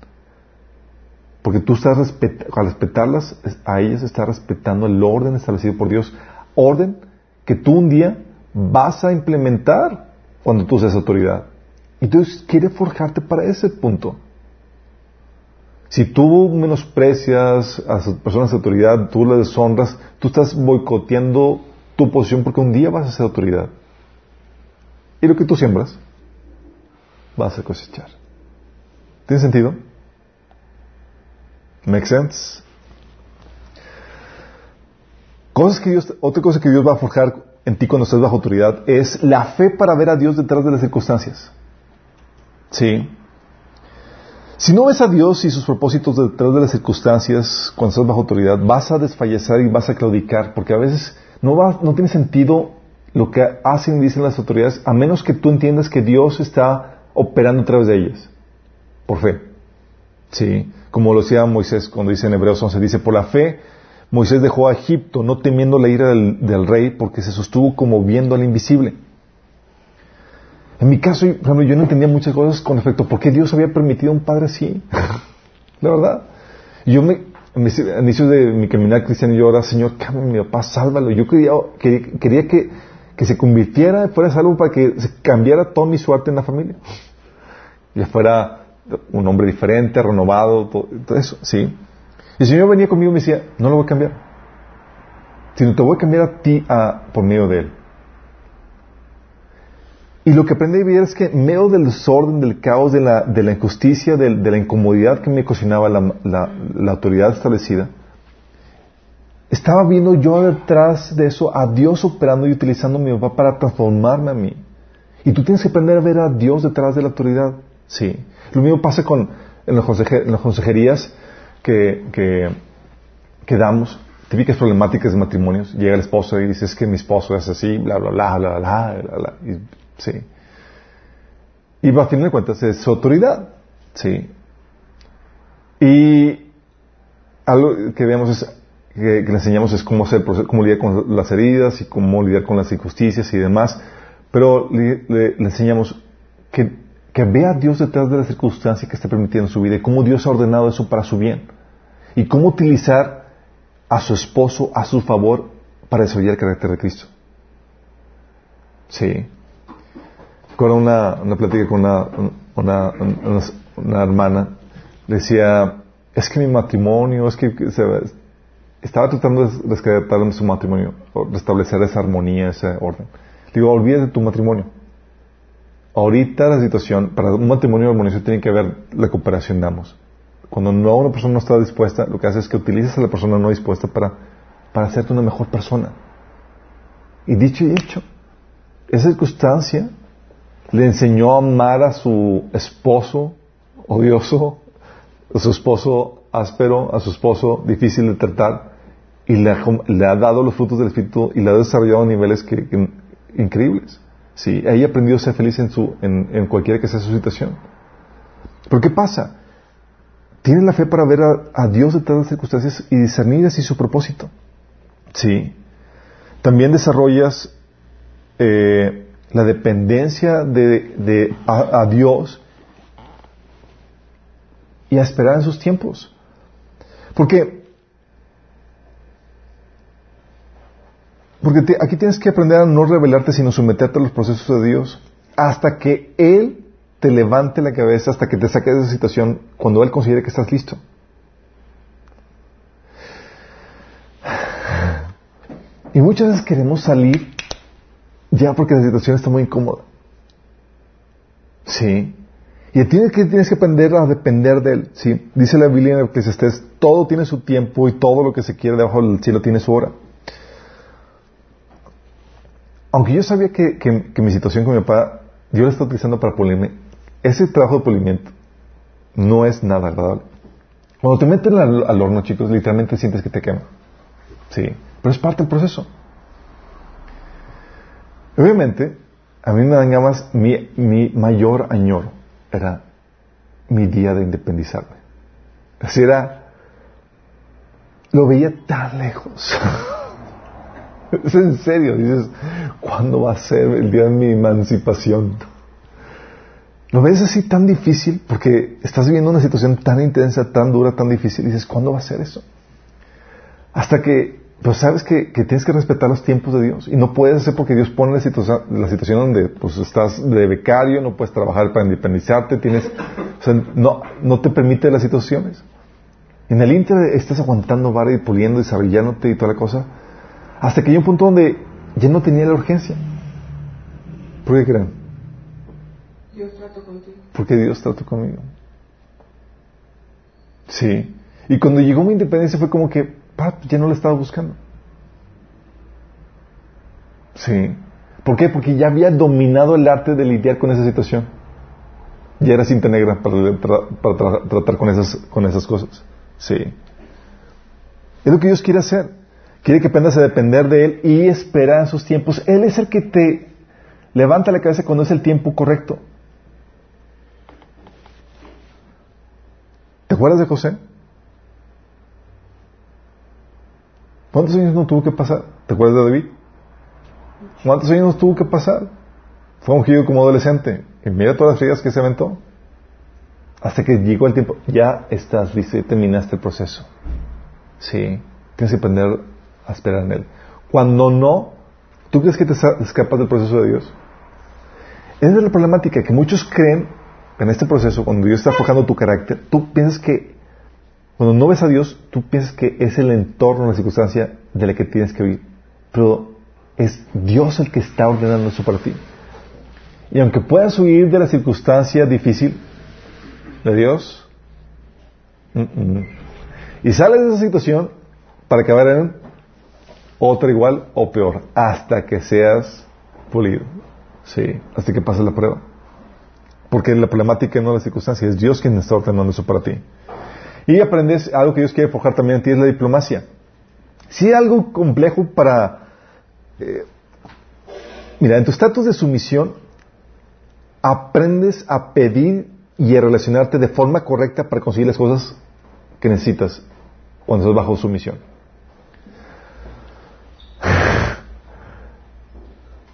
Porque tú estás al respetarlas, a ellas estás respetando el orden establecido por Dios. Orden que tú un día vas a implementar cuando tú seas autoridad. Dios quiere forjarte para ese punto. Si tú menosprecias a las personas de autoridad, tú las deshonras, tú estás boicoteando tu posición porque un día vas a ser autoridad. Y lo que tú siembras, vas a cosechar. ¿Tiene sentido? ¿Make sense? Otra cosa que Dios va a forjar en ti cuando estés bajo autoridad es la fe para ver a Dios detrás de las circunstancias. Sí. Si no ves a Dios y sus propósitos detrás de las circunstancias cuando estás bajo autoridad, vas a desfallecer y vas a claudicar, porque a veces no, va, no tiene sentido lo que hacen y dicen las autoridades, a menos que tú entiendas que Dios está operando a través de ellas, por fe. Sí, como lo decía Moisés cuando dice en Hebreos 11, dice, por la fe Moisés dejó a Egipto, no temiendo la ira del, del rey, porque se sostuvo como viendo al invisible. En mi caso, yo no entendía muchas cosas con respecto a por qué Dios había permitido a un padre así. la verdad. Yo me, en inicio de mi caminar cristiano, yo ahora, Señor, cámbiame mi papá, sálvalo. Yo quería, que, se convirtiera, fuera salvo para que se cambiara toda mi suerte en la familia. Ya fuera un hombre diferente, renovado, todo, eso, sí. Y el Señor venía conmigo y me decía, no lo voy a cambiar, sino te voy a cambiar a ti a, por medio de Él. Y lo que aprendí a vivir es que en medio del desorden, del caos, de la, injusticia, de, la incomodidad que me cocinaba la, autoridad establecida, estaba viendo yo detrás de eso a Dios operando y utilizando a mi papá para transformarme a mí. Y tú tienes que aprender a ver a Dios detrás de la autoridad. Sí. Lo mismo pasa con, en, las consejerías que, que, que damos típicas problemáticas de matrimonios. Llega el esposo y dice, es que mi esposo es así, bla, bla, bla, bla, bla, bla, bla. Sí. Y a fin de cuentas es su autoridad. Sí. Y algo que vemos es, que, le enseñamos es cómo hacer, cómo lidiar con las heridas y cómo lidiar con las injusticias y demás. Pero le enseñamos que, que vea a Dios detrás de la circunstancia que está permitiendo en su vida y cómo Dios ha ordenado eso para su bien. Y cómo utilizar a su esposo a su favor para desarrollar el carácter de Cristo. Sí. Con una, una plática con una, una, una, una hermana, decía, es que mi matrimonio, es que estaba tratando de rescatar su matrimonio, restablecer esa armonía, ese orden. Digo, olvídate de tu matrimonio. Ahorita la situación, para un matrimonio armonioso tiene que haber la cooperación de ambos. Cuando no una persona no está dispuesta, lo que hace es que utilizas a la persona no dispuesta para, para hacerte una mejor persona. Y dicho y hecho, esa circunstancia le enseñó a amar a su esposo odioso, a su esposo áspero, a su esposo difícil de tratar, y le ha, dado los frutos del Espíritu y le ha desarrollado niveles que, increíbles. Sí, ella aprendió a ser feliz en, su, en, en cualquiera que sea su situación. ¿Pero qué pasa? Tienes la fe para ver a, a Dios detrás de las circunstancias y discernir así su propósito. Sí. También desarrollas eh, la dependencia de, a, Dios y a esperar en sus tiempos. Porque, porque aquí tienes que aprender a no rebelarte, sino someterte a los procesos de Dios hasta que Él te levante la cabeza, hasta que te saque de esa situación cuando Él considere que estás listo. Y muchas veces queremos salir ya porque la situación está muy incómoda. Sí. Y tienes que, tienes que aprender a depender de Él. Sí. Dice la Biblia en estés todo tiene su tiempo y todo lo que se quiere debajo del cielo tiene su hora. Aunque yo sabía que, que, que mi situación con mi papá, Dios la está utilizando para pulirme, ese trabajo de pulimiento no es nada agradable. Cuando te meten al, al horno, chicos, literalmente sientes que te quema. Sí. Pero es parte del proceso. Obviamente, a mí me dañaba más, mi, mayor añoro era mi día de independizarme. Así era, lo veía tan lejos. es en serio, dices, ¿cuándo va a ser el día de mi emancipación? Lo ves así tan difícil porque estás viviendo una situación tan intensa, tan dura, tan difícil, dices, ¿cuándo va a ser eso? Hasta que pues sabes que, que, tienes que respetar los tiempos de Dios y no puedes hacer porque Dios pone la situación, la situación donde pues estás de becario, no puedes trabajar para independizarte, tienes, o sea, no, no te permite las situaciones. En el inter estás aguantando vara y puliendo, desarrollándote y toda la cosa. Hasta que hay un punto donde ya no tenía la urgencia. ¿Por qué creen?
Dios trato contigo.
Porque Dios trató conmigo. Sí. Y cuando llegó mi independencia fue como que, pa, ya no la estaba buscando. Sí. ¿Por qué? Porque ya había dominado el arte de lidiar con esa situación. Ya era cinta negra para, tra- para tra- tratar con esas, con esas cosas. Sí. Es lo que Dios quiere hacer. Quiere que aprendas a depender de Él y esperar en sus tiempos. Él es el que te levanta la cabeza cuando es el tiempo correcto. ¿Te acuerdas de José? ¿Cuántos años no tuvo que pasar? ¿Te acuerdas de David? ¿Cuántos años no tuvo que pasar? Fue ungido como adolescente. Y mira todas las frigas que se aventó. Hasta que llegó el tiempo. Ya estás listo, ya terminaste el proceso. Sí. Tienes que aprender a esperar en Él. Cuando no, ¿tú crees que te escapas del proceso de Dios? Esa es la problemática, que muchos creen en este proceso, cuando Dios está forjando tu carácter, tú piensas que, cuando no ves a Dios, tú piensas que es el entorno, la circunstancia de la que tienes que vivir. Pero es Dios el que está ordenando eso para ti. Y aunque puedas huir de la circunstancia difícil de Dios, mm, mm, y sales de esa situación para acabar en otra igual o peor, hasta que seas pulido. Sí, hasta que pases la prueba. Porque la problemática no es la circunstancia, es Dios quien está ordenando eso para ti. Y aprendes algo que Dios quiere forjar también en ti, es la diplomacia. Si hay algo complejo para... eh, mira, en tu estatus de sumisión, aprendes a pedir y a relacionarte de forma correcta para conseguir las cosas que necesitas cuando estás bajo sumisión.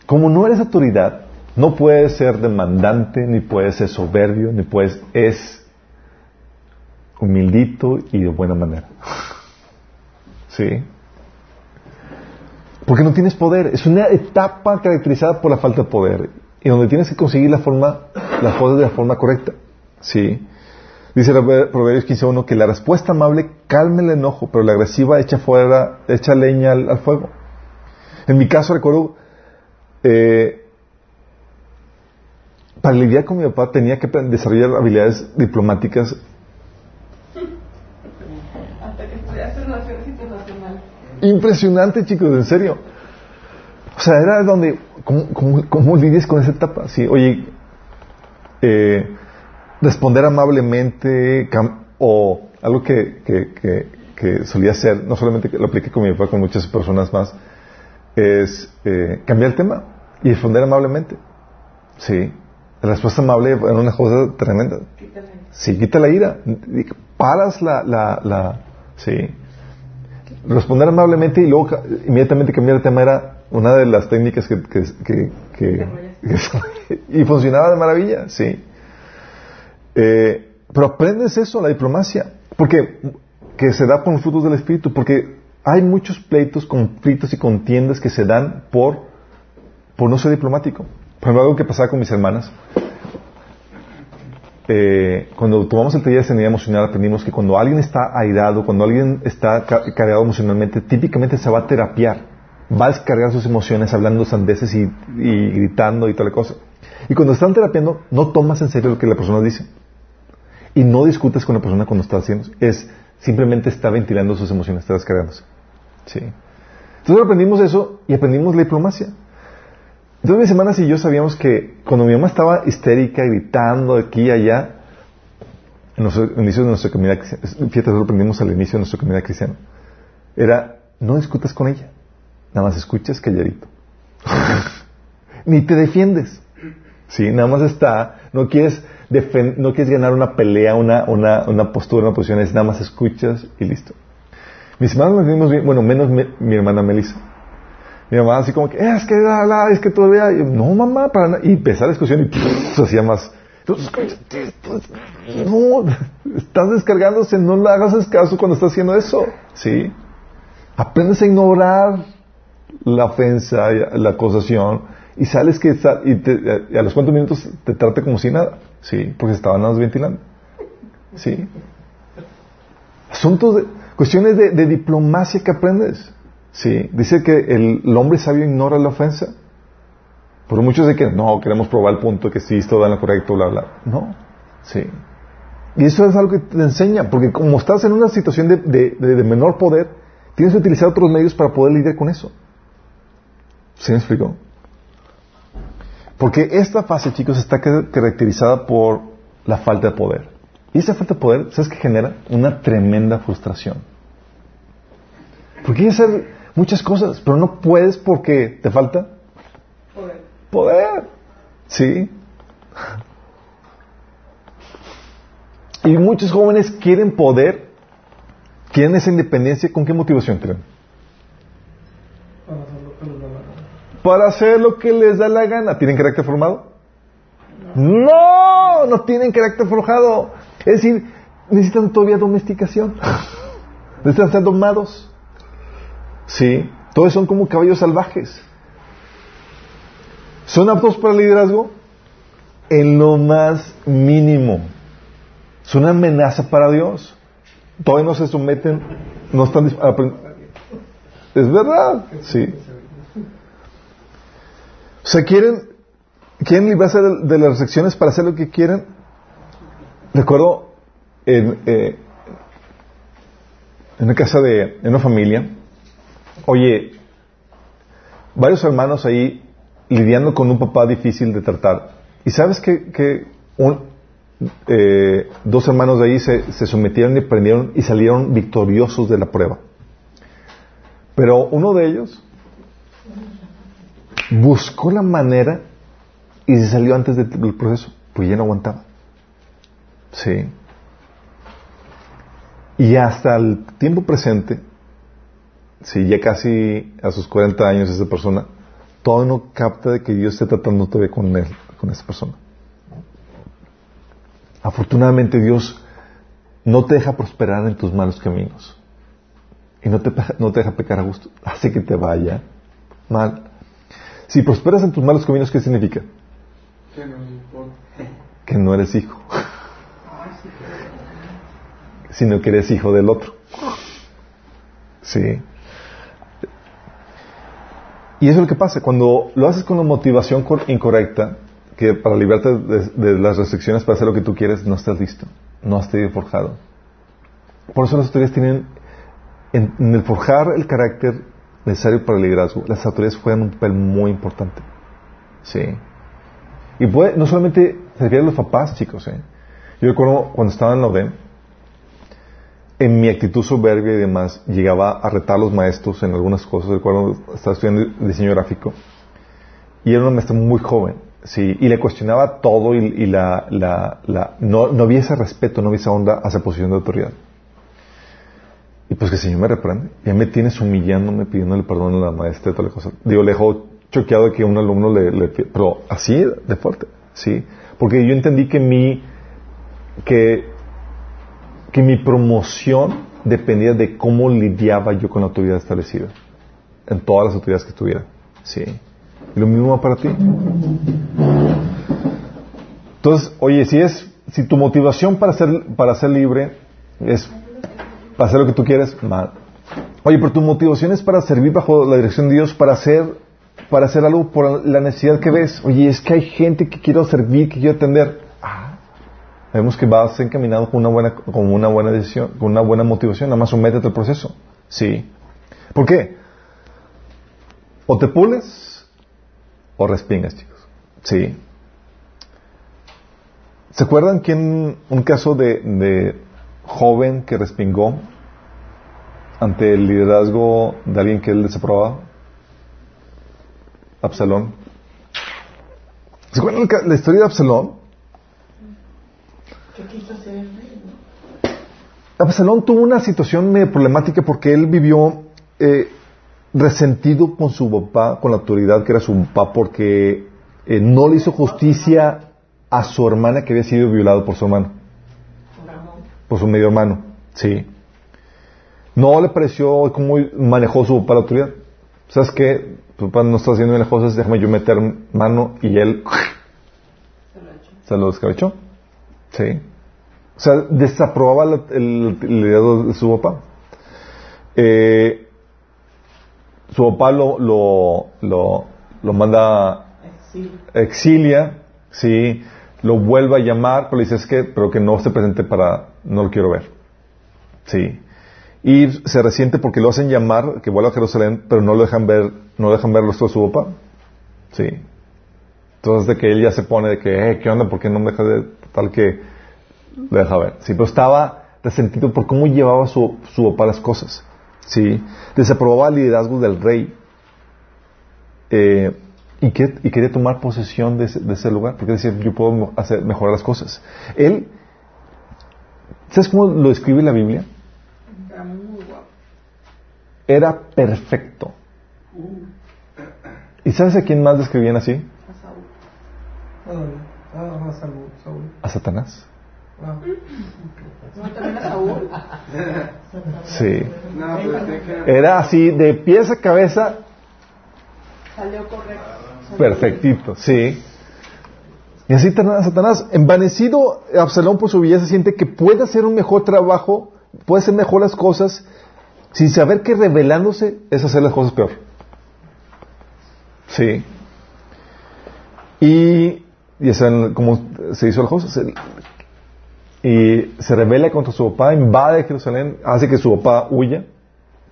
Como no eres autoridad, no puedes ser demandante, ni puedes ser soberbio, ni puedes... Es humildito y de buena manera. ¿Sí? Porque no tienes poder. Es una etapa caracterizada por la falta de poder y donde tienes que conseguir la forma, las cosas de la forma correcta. ¿Sí? Dice Proverbios 15.1 que la respuesta amable calma el enojo, pero la agresiva echa fuera, echa leña al, al fuego. En mi caso recuerdo, eh, para lidiar con mi papá tenía que desarrollar habilidades diplomáticas
Hasta que estudiaste relaciones internacionales.
Impresionante, chicos, en serio. O sea, era donde, ¿cómo, cómo, cómo lidias con esa etapa? Sí, oye, eh, responder amablemente o algo que, que, que, que solía hacer, no solamente que lo apliqué con mi papá, con muchas personas más, es eh, cambiar el tema y responder amablemente. Sí, la respuesta amable era una cosa tremenda.
Quítale.
Sí, quita la ira. Paras la, la, la, sí. Responder amablemente y luego inmediatamente cambiar el tema era una de las técnicas que, que, que- que- que- y funcionaba de maravilla, sí. Eh, pero aprendes eso, la diplomacia, porque que se da por los frutos del espíritu, porque hay muchos pleitos, conflictos y contiendas que se dan por por no ser diplomático. Por ejemplo, algo que pasaba con mis hermanas, eh, cuando tomamos el taller de sanidad emocional aprendimos que cuando alguien está airado, cuando alguien está ca- cargado emocionalmente, típicamente se va a terapiar, va a descargar sus emociones hablando sandeces y, gritando y toda la cosa. Y cuando están terapiando, no tomas en serio lo que la persona dice. Y no discutes con la persona cuando está haciendo. Es simplemente está ventilando sus emociones, está descargándose. Sí. Entonces aprendimos eso y aprendimos la diplomacia. Entonces mis hermanas y yo sabíamos que cuando mi mamá estaba histérica, gritando aquí y allá, en los inicios de nuestra comunidad cristiana, fíjate, lo aprendimos al inicio de nuestra comunidad cristiana, era, no discutas con ella, nada más escuchas calladito. Ni te defiendes. Sí, nada más está, no quieres, no quieres ganar una pelea, una, una, una postura, una posición, es nada más escuchas y listo. Mis hermanos nos bien, bueno, menos mi, mi hermana Melissa. Mi mamá así como que, "Eh, es que, es que todavía, no mamá, para nada. Y empezaba la discusión y se hacía más. Entonces, pues, no, estás descargándose, no le hagas caso cuando estás haciendo eso. Sí. Aprendes a ignorar la ofensa, la acusación, y sales que te- a los cuantos minutos te trata como si nada. Sí, porque estaban nada ventilando. Sí. Asuntos de, cuestiones de diplomacia que aprendes. Sí, dice que el, hombre sabio ignora la ofensa. Por muchos de que no, queremos probar el punto que sí, todo en lo correcto, bla, bla. No, sí. Y eso es algo que te enseña, porque como estás en una situación de, de- menor poder, tienes que utilizar otros medios para poder lidiar con eso. ¿Sí me explicó? Porque esta fase, chicos, está ca- caracterizada por la falta de poder. Y esa falta de poder, ¿sabes qué genera? Una tremenda frustración. Porque quieres hacer muchas cosas, pero no puedes porque te falta
Poder.
poder. ¿Sí? Y muchos jóvenes quieren poder, quieren esa independencia, ¿con qué motivación creen?
Para hacer lo que les da la gana.
Para hacer lo que les da la gana. ¿Tienen carácter formado? No, no tienen carácter forjado. Es decir, necesitan todavía domesticación. necesitan ser domados. Sí, todos son como caballos salvajes. ¿Son aptos para el liderazgo? En lo más mínimo. Son una amenaza para Dios. Todavía no se someten, no están Es verdad, sí. O sea, quieren, quieren librarse de, las restricciones para hacer lo que quieren. Recuerdo en, eh, en una casa de una familia, oye, varios hermanos ahí lidiando con un papá difícil de tratar. Y sabes que, que un, eh, dos hermanos de ahí se, se sometieron y aprendieron y salieron victoriosos de la prueba. Pero uno de ellos buscó la manera y se salió antes de- del proceso, pues ya no aguantaba. Sí. Y hasta el tiempo presente, sí, ya casi a sus 40 años esa persona, todavía no capta de que Dios esté tratando todavía con él, con esa persona. Afortunadamente Dios no te deja prosperar en tus malos caminos. Y no te, no te deja pecar a gusto. Hace que te vaya mal. Si prosperas en tus malos caminos, ¿qué significa?
Que no.
Que no eres hijo. Sino que eres hijo del otro. Sí. Y eso es lo que pasa. Cuando lo haces con una motivación cor- incorrecta, que para librarte de, las restricciones para hacer lo que tú quieres, no estás listo. No has sido forjado. Por eso las autoridades tienen, en, en el forjar el carácter necesario para el liderazgo, las autoridades juegan un papel muy importante. Sí. Y puede, no solamente se refiere a los papás, chicos. ¿eh? Yo recuerdo cuando estaba en la ODEM, en mi actitud soberbia y demás, llegaba a retar a los maestros en algunas cosas. Recuerdo, estaba estudiando diseño gráfico y era una maestra muy joven, sí, y le cuestionaba todo y, la, la- no, no había ese respeto, no había esa onda hacia posición de autoridad. Y pues que el Señor me reprende. Ya me tienes humillándome, pidiéndole perdón a la maestra y toda la cosa. Digo, le dejó choqueado de que un alumno le, le- Pero así de fuerte, ¿sí? Porque yo entendí que mi... Que, que mi promoción dependía de cómo lidiaba yo con la autoridad establecida. En todas las autoridades que tuviera. ¿Sí? Lo mismo para ti. Entonces, oye, si es... Si tu motivación para ser, para ser libre es para hacer lo que tú quieres, mal. Oye, pero tu motivación es para servir bajo la dirección de Dios, para hacer, para hacer algo por la necesidad que ves. Oye, es que hay gente que quiero servir, que quiero atender. Ah, vemos que vas encaminado con una buena, con una buena decisión, con una buena motivación. Nada más sométete al proceso. Sí. ¿Por qué? O te pules o respingas, chicos. Sí. ¿Se acuerdan quién, un caso de, de joven que respingó ante el liderazgo de alguien que él desaprobaba? Absalón. ¿Se acuerdan la historia de Absalón?
Quiso rey, ¿no?
Absalón tuvo una situación medio problemática porque él vivió eh, resentido con su papá, con la autoridad que era su papá, porque eh, no le hizo justicia a su hermana que había sido violado por su hermano, por su medio hermano. Sí. No le pareció cómo manejó su papá la autoridad. ¿Sabes qué? Tu papá no está haciendo bien las cosas, déjame yo meter mano y él
se lo
descabechó. Sí. O sea, desaprobaba el, liderazgo de su papá. Eh, su papá lo, lo, lo, manda exilia, sí, lo vuelve a llamar, pero le dice es que, pero que no esté presente para, no lo quiero ver, sí. Y se resiente porque lo hacen llamar, que vuelva a Jerusalén, pero no lo dejan ver, no lo dejan ver los de su papá, sí. Entonces de que él ya se pone de que, eh, ¿qué onda? ¿Por qué no me deja de tal que lo deja ver. Sí, pero estaba resentido por cómo llevaba su, su papá las cosas. Sí, desaprobaba el liderazgo del rey. Eh, y, que, y, quería tomar posesión de ese, lugar, porque decía, yo puedo hacer, mejorar las cosas. Él, ¿sabes cómo lo describe la Biblia? Era muy guapo. Era perfecto. ¿Y sabes a quién más describían así? A Saúl. a Satanás. Sí. Era así, de pies a cabeza.
Salió correcto.
Perfectito, sí. Y así Satanás, envanecido Absalón por su belleza, siente que puede hacer un mejor trabajo, puede hacer mejor las cosas, sin saber que revelándose es hacer las cosas peor. Sí. Y, y saben cómo se hizo las cosas y se rebela contra su papá, invade Jerusalén, hace que su papá huya,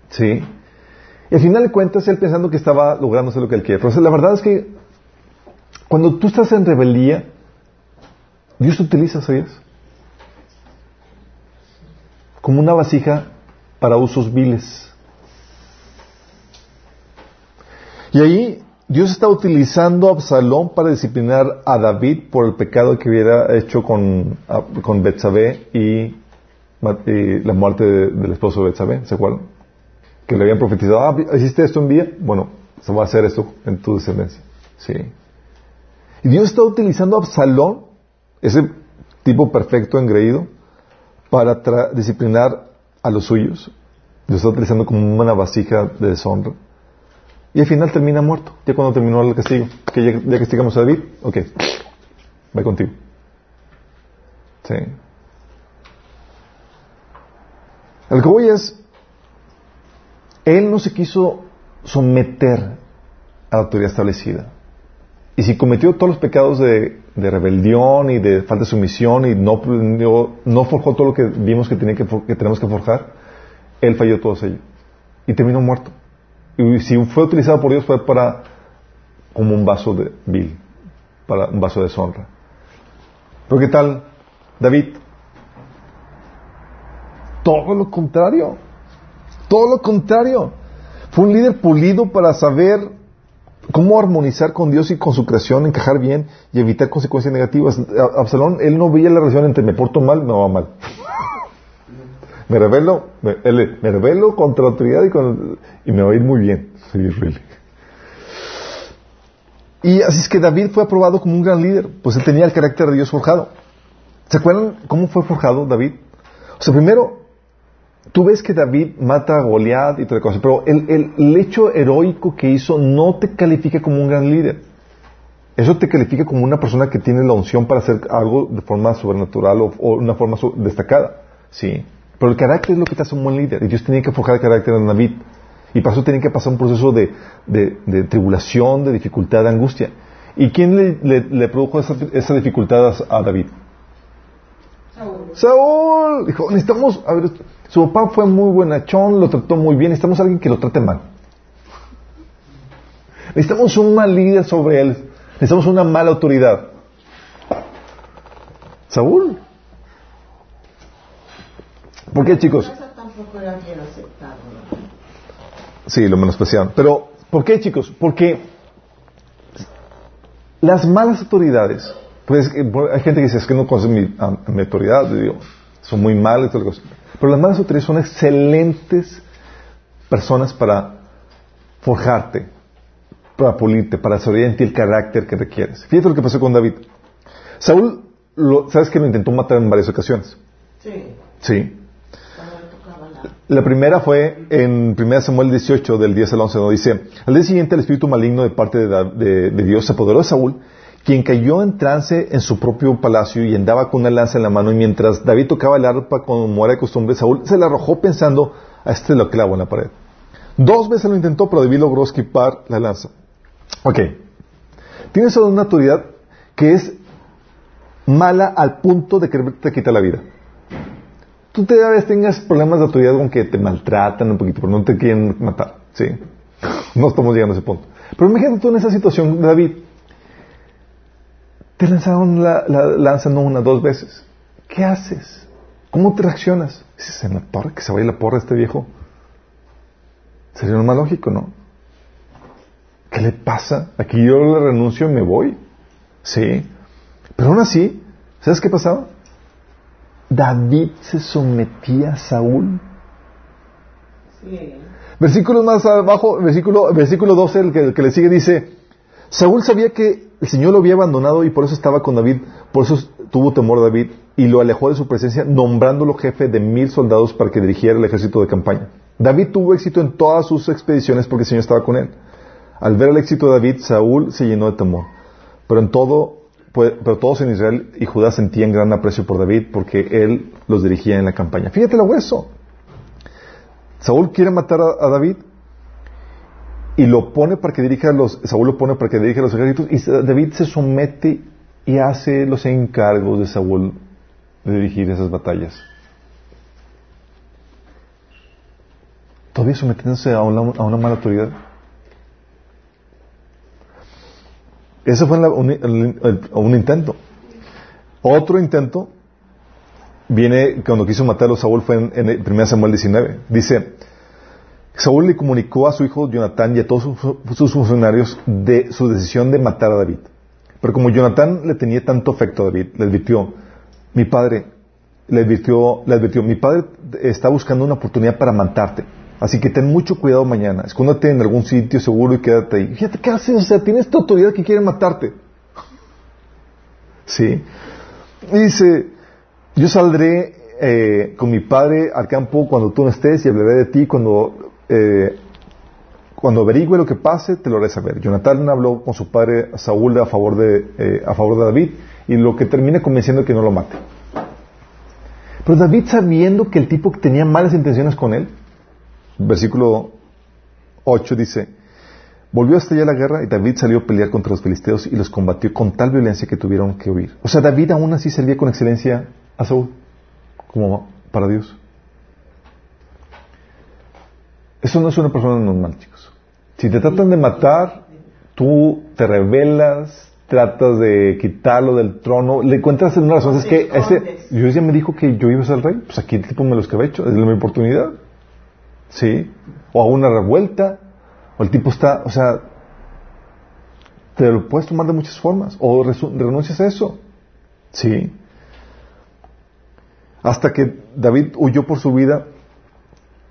¿sí? Y al final de cuentas, él pensando que estaba lográndose lo que él quiere. Pero la verdad es que cuando tú estás en rebeldía, Dios te utiliza, ¿sabías? Como una vasija para usos viles. Y ahí Dios está utilizando a Absalón para disciplinar a David por el pecado que hubiera hecho con, con Betsabé y, la muerte del esposo de Betsabé, ¿se acuerdan? Que le habían profetizado, ah, ¿hiciste esto en día? Bueno, se va a hacer esto en tu descendencia. Sí. Y Dios está utilizando a Absalón, ese tipo perfecto, engreído, para disciplinar a los suyos. Lo está utilizando como una vasija de deshonra. Y al final termina muerto, ya cuando terminó el castigo. Que ya, castigamos a David, ok, va contigo. Sí. El que voy es, él no se quiso someter a la autoridad establecida. Y si cometió todos los pecados de, rebelión y de falta de sumisión y no, forjó todo lo que vimos que, tenía que tenemos que forjar, él falló todos ellos. Y terminó muerto. Y si fue utilizado por Dios fue para como un vaso de vil, para un vaso de deshonra. Pero ¿qué tal David? Todo lo contrario. Todo lo contrario. Fue un líder pulido para saber cómo armonizar con Dios y con su creación, encajar bien y evitar consecuencias negativas. Absalón, él no veía la relación entre me porto mal, me va mal. Me revelo, me, revelo contra la autoridad y, me va a ir muy bien. Y así es que David fue aprobado como un gran líder, pues él tenía el carácter de Dios forjado. ¿Se acuerdan cómo fue forjado David? O sea, primero, tú ves que David mata a Goliat y toda cosa, pero el, el, hecho heroico que hizo no te califica como un gran líder. Eso te califica como una persona que tiene la unción para hacer algo de forma sobrenatural o, o una forma destacada. Sí. Pero el carácter es lo que te hace un buen líder. Y Dios tenía que forjar el carácter de David. Y para eso tenía que pasar un proceso de, de, tribulación, de dificultad, de angustia. ¿Y quién le, le, produjo esa, esa, dificultad a David? Saúl. Saúl. Dijo, necesitamos, a ver, su papá fue muy buenachón, lo trató muy bien, necesitamos a alguien que lo trate mal. Necesitamos un mal líder sobre él. Necesitamos una mala autoridad. Saúl. ¿Por qué, chicos? Sí, lo menospreciaron. Pero, ¿por qué, chicos? Porque las malas autoridades, pues hay gente que dice, es que no conoce mi, autoridad, digo, son muy malas, pero las malas autoridades son excelentes personas para forjarte, para pulirte, para desarrollar en ti el carácter que requieres. Fíjate lo que pasó con David. Saúl, ¿sabes que lo intentó matar en varias ocasiones? Sí. Sí. La primera fue en 1 Samuel 18, del 10 al 11, donde dice, al día siguiente el espíritu maligno de parte de, Dios se apoderó de Saúl, quien cayó en trance en su propio palacio y andaba con una lanza en la mano, y mientras David tocaba el arpa como era de costumbre, Saúl se la arrojó pensando, a este lo clavo en la pared. Dos veces lo intentó, pero David logró esquipar la lanza. Ok. Tienes una autoridad que es mala al punto de que te quita la vida. Tú te vez tengas problemas de autoridad con que te maltratan un poquito, pero no te quieren matar. ¿sí? No estamos llegando a ese punto. Pero imagínate tú en esa situación, David. Te lanzaron la, lanza no una, dos veces. ¿Qué haces? ¿Cómo te reaccionas? Dices, en la que se vaya la porra este viejo. Sería lo más lógico, ¿no? ¿Qué le pasa? Aquí yo le renuncio y me voy. Sí. Pero aún así, ¿sabes qué pasaba? David se sometía a Saúl. Sí. Versículos más abajo, versículo, versículo 12, el que, el que le sigue, dice, Saúl sabía que el Señor lo había abandonado y por eso estaba con David, por eso tuvo temor a David y lo alejó de su presencia, nombrándolo jefe de mil soldados para que dirigiera el ejército de campaña. David tuvo éxito en todas sus expediciones porque el Señor estaba con él. Al ver el éxito de David, Saúl se llenó de temor. Pero en todo, pero todos en Israel y Judá sentían gran aprecio por David porque él los dirigía en la campaña. Fíjate lo hueso. Saúl quiere matar a David y lo pone para que dirija los, Saúl lo pone para que dirija los ejércitos y David se somete y hace los encargos de Saúl de dirigir esas batallas. Todavía sometiéndose a una, a una mala autoridad. Ese fue un, intento. Otro intento viene cuando quiso matar a Saúl fue en, en 1 Samuel 19. Dice, Saúl le comunicó a su hijo Jonatán y a todos sus, funcionarios de su decisión de matar a David. Pero como Jonatán le tenía tanto afecto a David, le advirtió, mi padre, le advirtió, le advirtió, mi padre está buscando una oportunidad para matarte. Así que ten mucho cuidado mañana. Escóndete en algún sitio seguro y quédate ahí. Fíjate, ¿qué haces? O sea, tienes esta autoridad que quiere matarte. Sí. Y dice, yo saldré eh, con mi padre al campo cuando tú no estés y hablaré de ti cuando eh, cuando averigüe lo que pase, te lo haré saber. Jonathan habló con su padre Saúl a favor de, eh, a favor de David y lo que termina convenciendo que no lo mate. Pero David sabiendo que el tipo tenía malas intenciones con él, versículo 8 dice, volvió hasta allá la guerra y David salió a pelear contra los filisteos y los combatió con tal violencia que tuvieron que huir. O sea, David aún así salía con excelencia a Saúl, como para Dios. Eso no es una persona normal, chicos. Si te tratan de matar, tú te rebelas, tratas de quitarlo del trono, le encuentras una razón. Es que ese, Dios ya me dijo que yo iba a ser rey, pues aquí el tipo me lo hecho, es mi oportunidad. ¿Sí? O a una revuelta, o el tipo está, o sea, te lo puedes tomar de muchas formas, o renuncias a eso. ¿Sí? Hasta que David huyó por su vida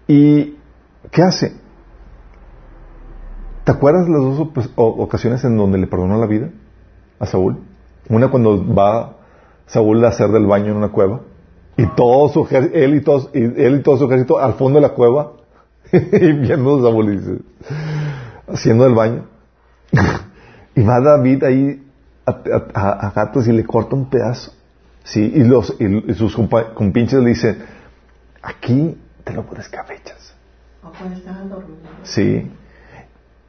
y ¿Qué hace? ¿Te acuerdas las dos ocasiones en donde le perdonó la vida a Saúl? Una cuando va Saúl a hacer del baño en una cueva y todo su él y todos, él y todo su ejército al fondo de la cueva y viendo a Saúl y dice, haciendo el baño. y va David ahí a, gatos y le corta un pedazo. Sí, y, los, y, sus compinches le dicen, aquí te lo pones cabechas. Sí.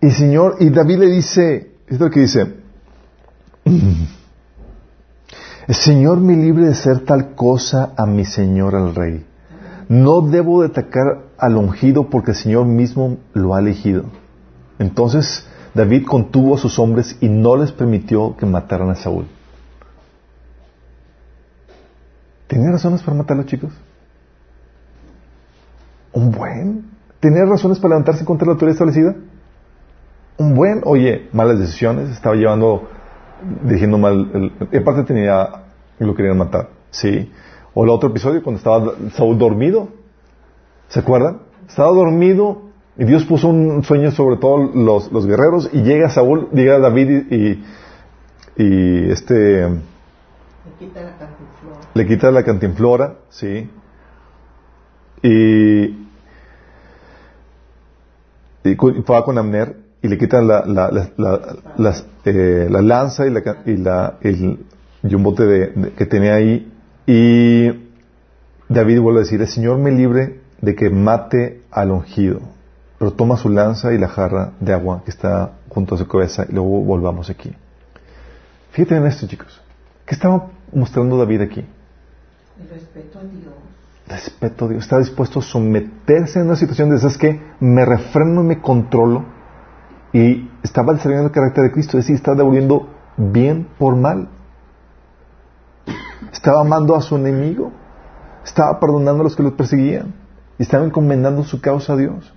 Y Señor, y David le dice, es lo que dice, el Señor me libre de ser tal cosa a mi Señor el Rey. No debo de atacar al ungido porque el Señor mismo lo ha elegido. Entonces David contuvo a sus hombres y no les permitió que mataran a Saúl. ¿Tenía razones para matarlo, chicos? Un buen. ¿Tenía razones para levantarse contra la autoridad establecida? Un buen, oye, malas decisiones, estaba llevando, dirigiendo mal, el, parte tenía, lo querían matar, sí. O el otro episodio cuando estaba Saúl dormido, ¿se acuerdan? Estaba dormido y Dios puso un sueño sobre todos los, guerreros y llega Saúl, llega David y, y, este... Le quita la cantinflora. Le quita la cantinflora, sí. Y y va con Amner y le quitan la, la, la, eh, la lanza y, la, y, la, el, y un bote de, que tenía ahí. Y David vuelve a decir, el Señor me libre de que mate al ungido. Pero toma su lanza y la jarra de agua que está junto a su cabeza y luego volvamos aquí. Fíjate en esto, chicos. ¿Qué estaba mostrando David aquí?
El respeto a Dios.
Respeto a Dios. Está dispuesto a someterse en una situación de esas que me refreno y me controlo. Y estaba desarrollando el carácter de Cristo. Es decir, estaba devolviendo bien por mal. Estaba amando a su enemigo. Estaba perdonando a los que lo perseguían. Y estaba encomendando su causa a Dios.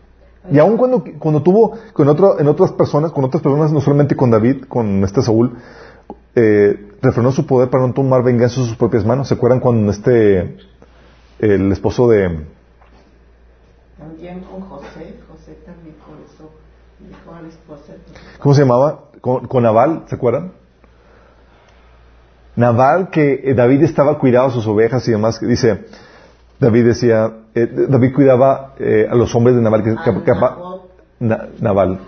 Y aun cuando, cuando tuvo con otro, en otras personas, con otras personas, no solamente con David, con este Saúl, eh, refrenó su poder para no tomar venganza en sus propias manos. ¿Se acuerdan cuando este, el esposo de...
También con José, José también con eso dijo a la esposa.
¿Cómo se llamaba? Con, con Naval, ¿se acuerdan? Naval, que eh, David estaba cuidando sus ovejas y demás, dice, David decía, eh, David cuidaba eh, a los hombres de Naval, que, Na- Naval,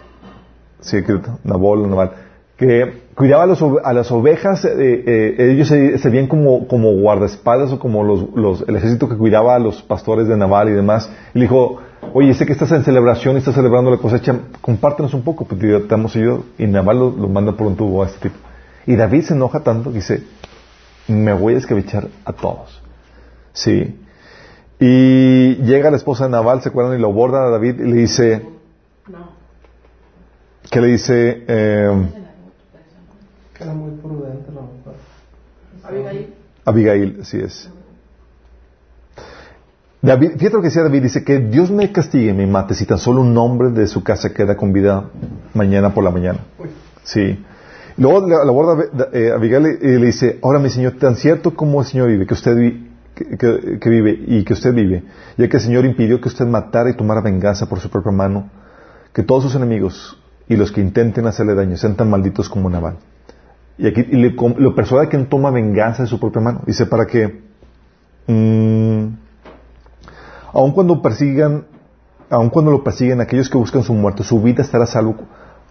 sí, que, Nabal, que cuidaba a, los a las ovejas, eh, eh, ellos se, se veían como, como guardaespaldas o como los, los- el ejército que cuidaba a los pastores de Naval y demás. Y le dijo, oye, sé que estás en celebración y estás celebrando la cosecha, compártenos un poco, porque te te hemos ayudado. Y Naval lo, lo manda por un tubo a este tipo. Y David se enoja tanto que dice, me voy a escabechar a todos. Sí. Y llega la esposa de Naval, ¿se acuerdan? Y lo aborda a David y le dice,
No.
¿qué le dice? Eh,
Que era muy prudente la.
Abigail.
Abigail, así es. David, fíjate lo que decía David, dice que Dios me castigue y me mate si tan solo un hombre de su casa queda con vida mañana por la mañana. Sí. Luego la, aborda eh, Abigail y le dice, ahora mi Señor, tan cierto como el Señor vive, que usted que, vive y que usted vive, ya que el Señor impidió que usted matara y tomara venganza por su propia mano, que todos sus enemigos y los que intenten hacerle daño sean tan malditos como Naval. Y aquí le, lo persuade que no toma venganza de su propia mano. Dice, para que, mm, aun cuando persigan, aun cuando lo persiguen aquellos que buscan su muerte, su vida estará salvo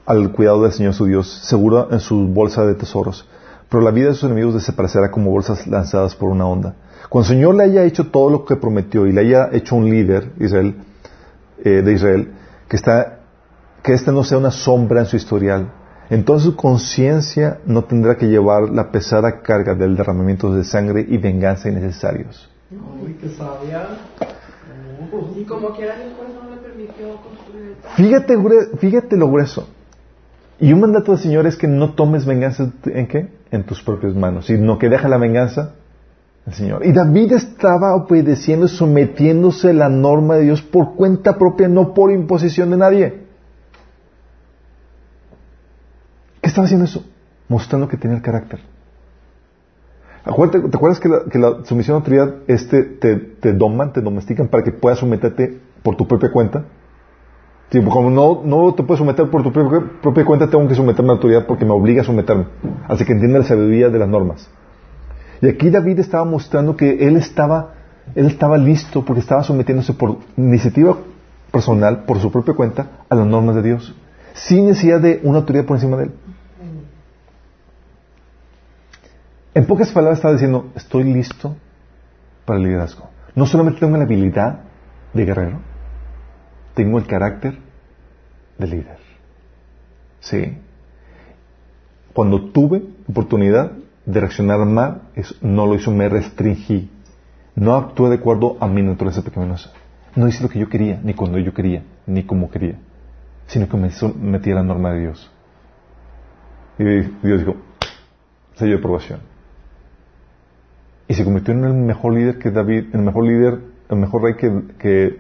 al cuidado del Señor su Dios, segura en su bolsa de tesoros. Pero la vida de sus enemigos desaparecerá como bolsas lanzadas por una onda. Cuando el Señor le haya hecho todo lo que prometió y le haya hecho un líder Israel, eh, de Israel, que está, que ésta no sea una sombra en su historial, entonces su conciencia no tendrá que llevar la pesada carga del derramamiento de sangre y venganza innecesarios.
Uy, qué sabia.
Y como quiera el juez no le permitió construir.
Fíjate, fíjate lo grueso. Y un mandato del Señor es que no tomes venganza en qué? En tus propias manos, sino que deja la venganza al Señor. Y David estaba obedeciendo, sometiéndose a la norma de Dios por cuenta propia, no por imposición de nadie. ¿Qué estaba haciendo eso? Mostrando que tenía el carácter. ¿Te acuerdas que la, que la sumisión a autoridad este, te, te doman, te domestican para que puedas someterte por tu propia cuenta? Sí, como no, no te puedes someter por tu propia, cuenta, tengo que someterme a la autoridad porque me obliga a someterme. Así que entienda la sabiduría de las normas. Y aquí David estaba mostrando que él estaba, él estaba listo porque estaba sometiéndose por iniciativa personal, por su propia cuenta, a las normas de Dios, sin necesidad de una autoridad por encima de él. En pocas palabras estaba diciendo, estoy listo para el liderazgo. No solamente tengo la habilidad de guerrero, tengo el carácter de líder. Sí. Cuando tuve oportunidad de reaccionar mal, no lo hizo, me restringí. No actué de acuerdo a mi naturaleza pecaminosa. No hice lo que yo quería, ni cuando yo quería, ni como quería, sino que me sometí a la norma de Dios. Y Dios dijo, sello de aprobación. Y se convirtió en el mejor líder que David, el mejor líder, el mejor rey que, que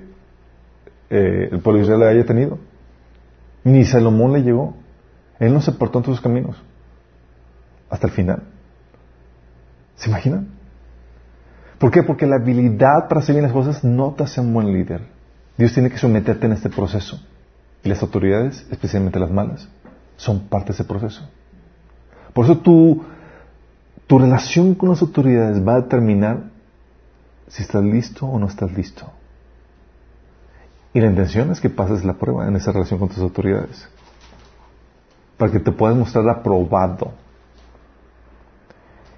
eh, el pueblo de Israel haya tenido. Ni Salomón le llegó. Él no se apartó en sus caminos. Hasta el final. ¿Se imaginan? ¿Por qué? Porque la habilidad para hacer bien las cosas no te hace un buen líder. Dios tiene que someterte en este proceso. Y las autoridades, especialmente las malas, son parte de ese proceso. Por eso tu, tu relación con las autoridades va a determinar si estás listo o no estás listo. Y la intención es que pases la prueba en esa relación con tus autoridades. para que te puedas mostrar aprobado.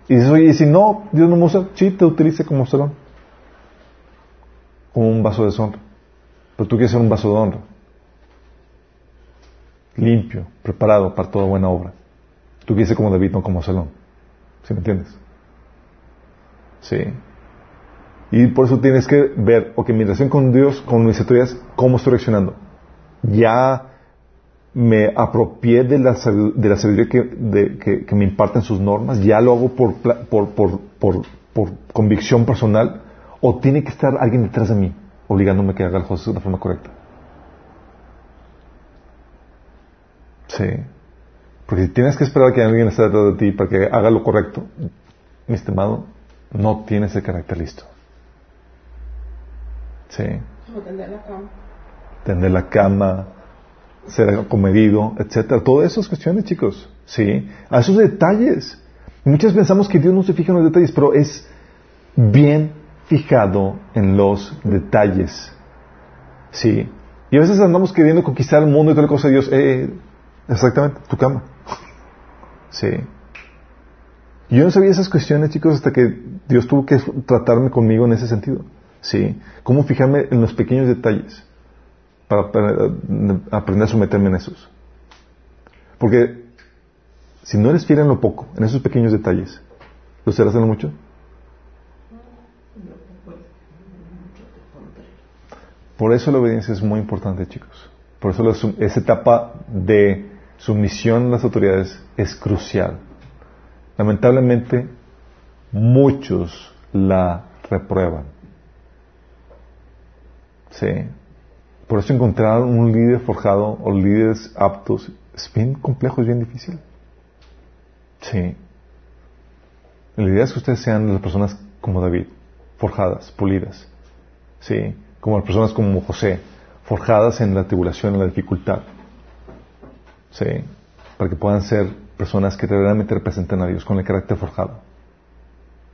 Y dices, oye, si no, Dios no me usa, sí, te utilice como salón, como un vaso de deshonra. Pero tú quieres ser un vaso de honra, limpio, preparado para toda buena obra. Tú quieres ser como David, no como salón. ¿Sí me entiendes? Sí. Y por eso tienes que ver, ok, mi relación con Dios, con mis autoridades, ¿cómo estoy reaccionando? Ya me apropié de la, de la sabiduría que, me imparten sus normas, ya lo hago por, por, por, por, convicción personal, o tiene que estar alguien detrás de mí, obligándome a que haga las cosas de la forma correcta. Sí. Porque si tienes que esperar a que alguien esté detrás de ti para que haga lo correcto, mi estimado, no tienes el carácter listo. Sí.
tender la cama.
Tender la cama, ser comedido, etcétera. Todas esas cuestiones, chicos. Sí. A esos detalles. Muchas pensamos que Dios no se fija en los detalles, pero es bien fijado en los detalles. Sí. Y a veces andamos queriendo conquistar el mundo y toda cosa de Dios. Eh, exactamente, tu cama. sí. Yo no sabía esas cuestiones, chicos, hasta que Dios tuvo que tratarme conmigo en ese sentido. ¿Sí? Cómo fijarme en los pequeños detalles para aprender a someterme en esos. Porque si no eres fiel en lo poco, en esos pequeños detalles, ¿lo serás en lo mucho? Por eso la obediencia es muy importante, chicos. Por eso esa etapa de sumisión a las autoridades es crucial. Lamentablemente, muchos la reprueban. Sí. Por eso encontrar un líder forjado o líderes aptos es bien complejo, es bien difícil. Sí. La idea es que ustedes sean las personas como David, forjadas, pulidas. Sí. Como las personas como José, forjadas en la tribulación, en la dificultad. Sí. Para que puedan ser personas que realmente representen a Dios con el carácter forjado.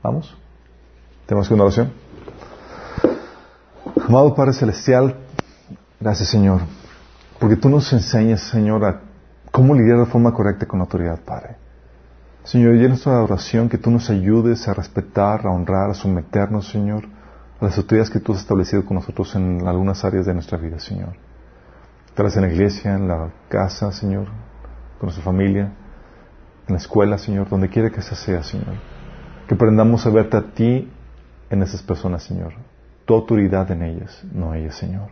¿Vamos? ¿Tenemos que una oración? Amado Padre Celestial, gracias Señor, porque tú nos enseñas, Señor, a cómo lidiar de forma correcta con autoridad, Padre. Señor, y en nuestra oración que tú nos ayudes a respetar, a honrar, a someternos, Señor, a las autoridades que tú has establecido con nosotros en algunas áreas de nuestra vida, Señor. Tal en la iglesia, en la casa, Señor, con nuestra familia, en la escuela, Señor, donde quiera que esa sea, Señor. Que aprendamos a verte a ti en esas personas, Señor autoridad en ellas, no ellas, Señor.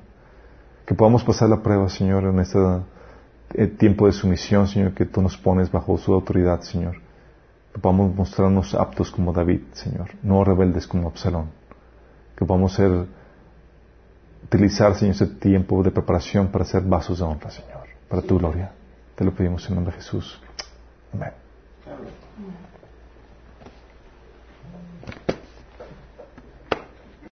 Que podamos pasar la prueba, Señor, en este eh, tiempo de sumisión, Señor, que tú nos pones bajo su autoridad, Señor. Que podamos mostrarnos aptos como David, Señor, no rebeldes como Absalón. Que podamos utilizar, Señor, ese tiempo de preparación para ser vasos de honra, Señor, para tu gloria. Te lo pedimos en nombre de Jesús. Amén.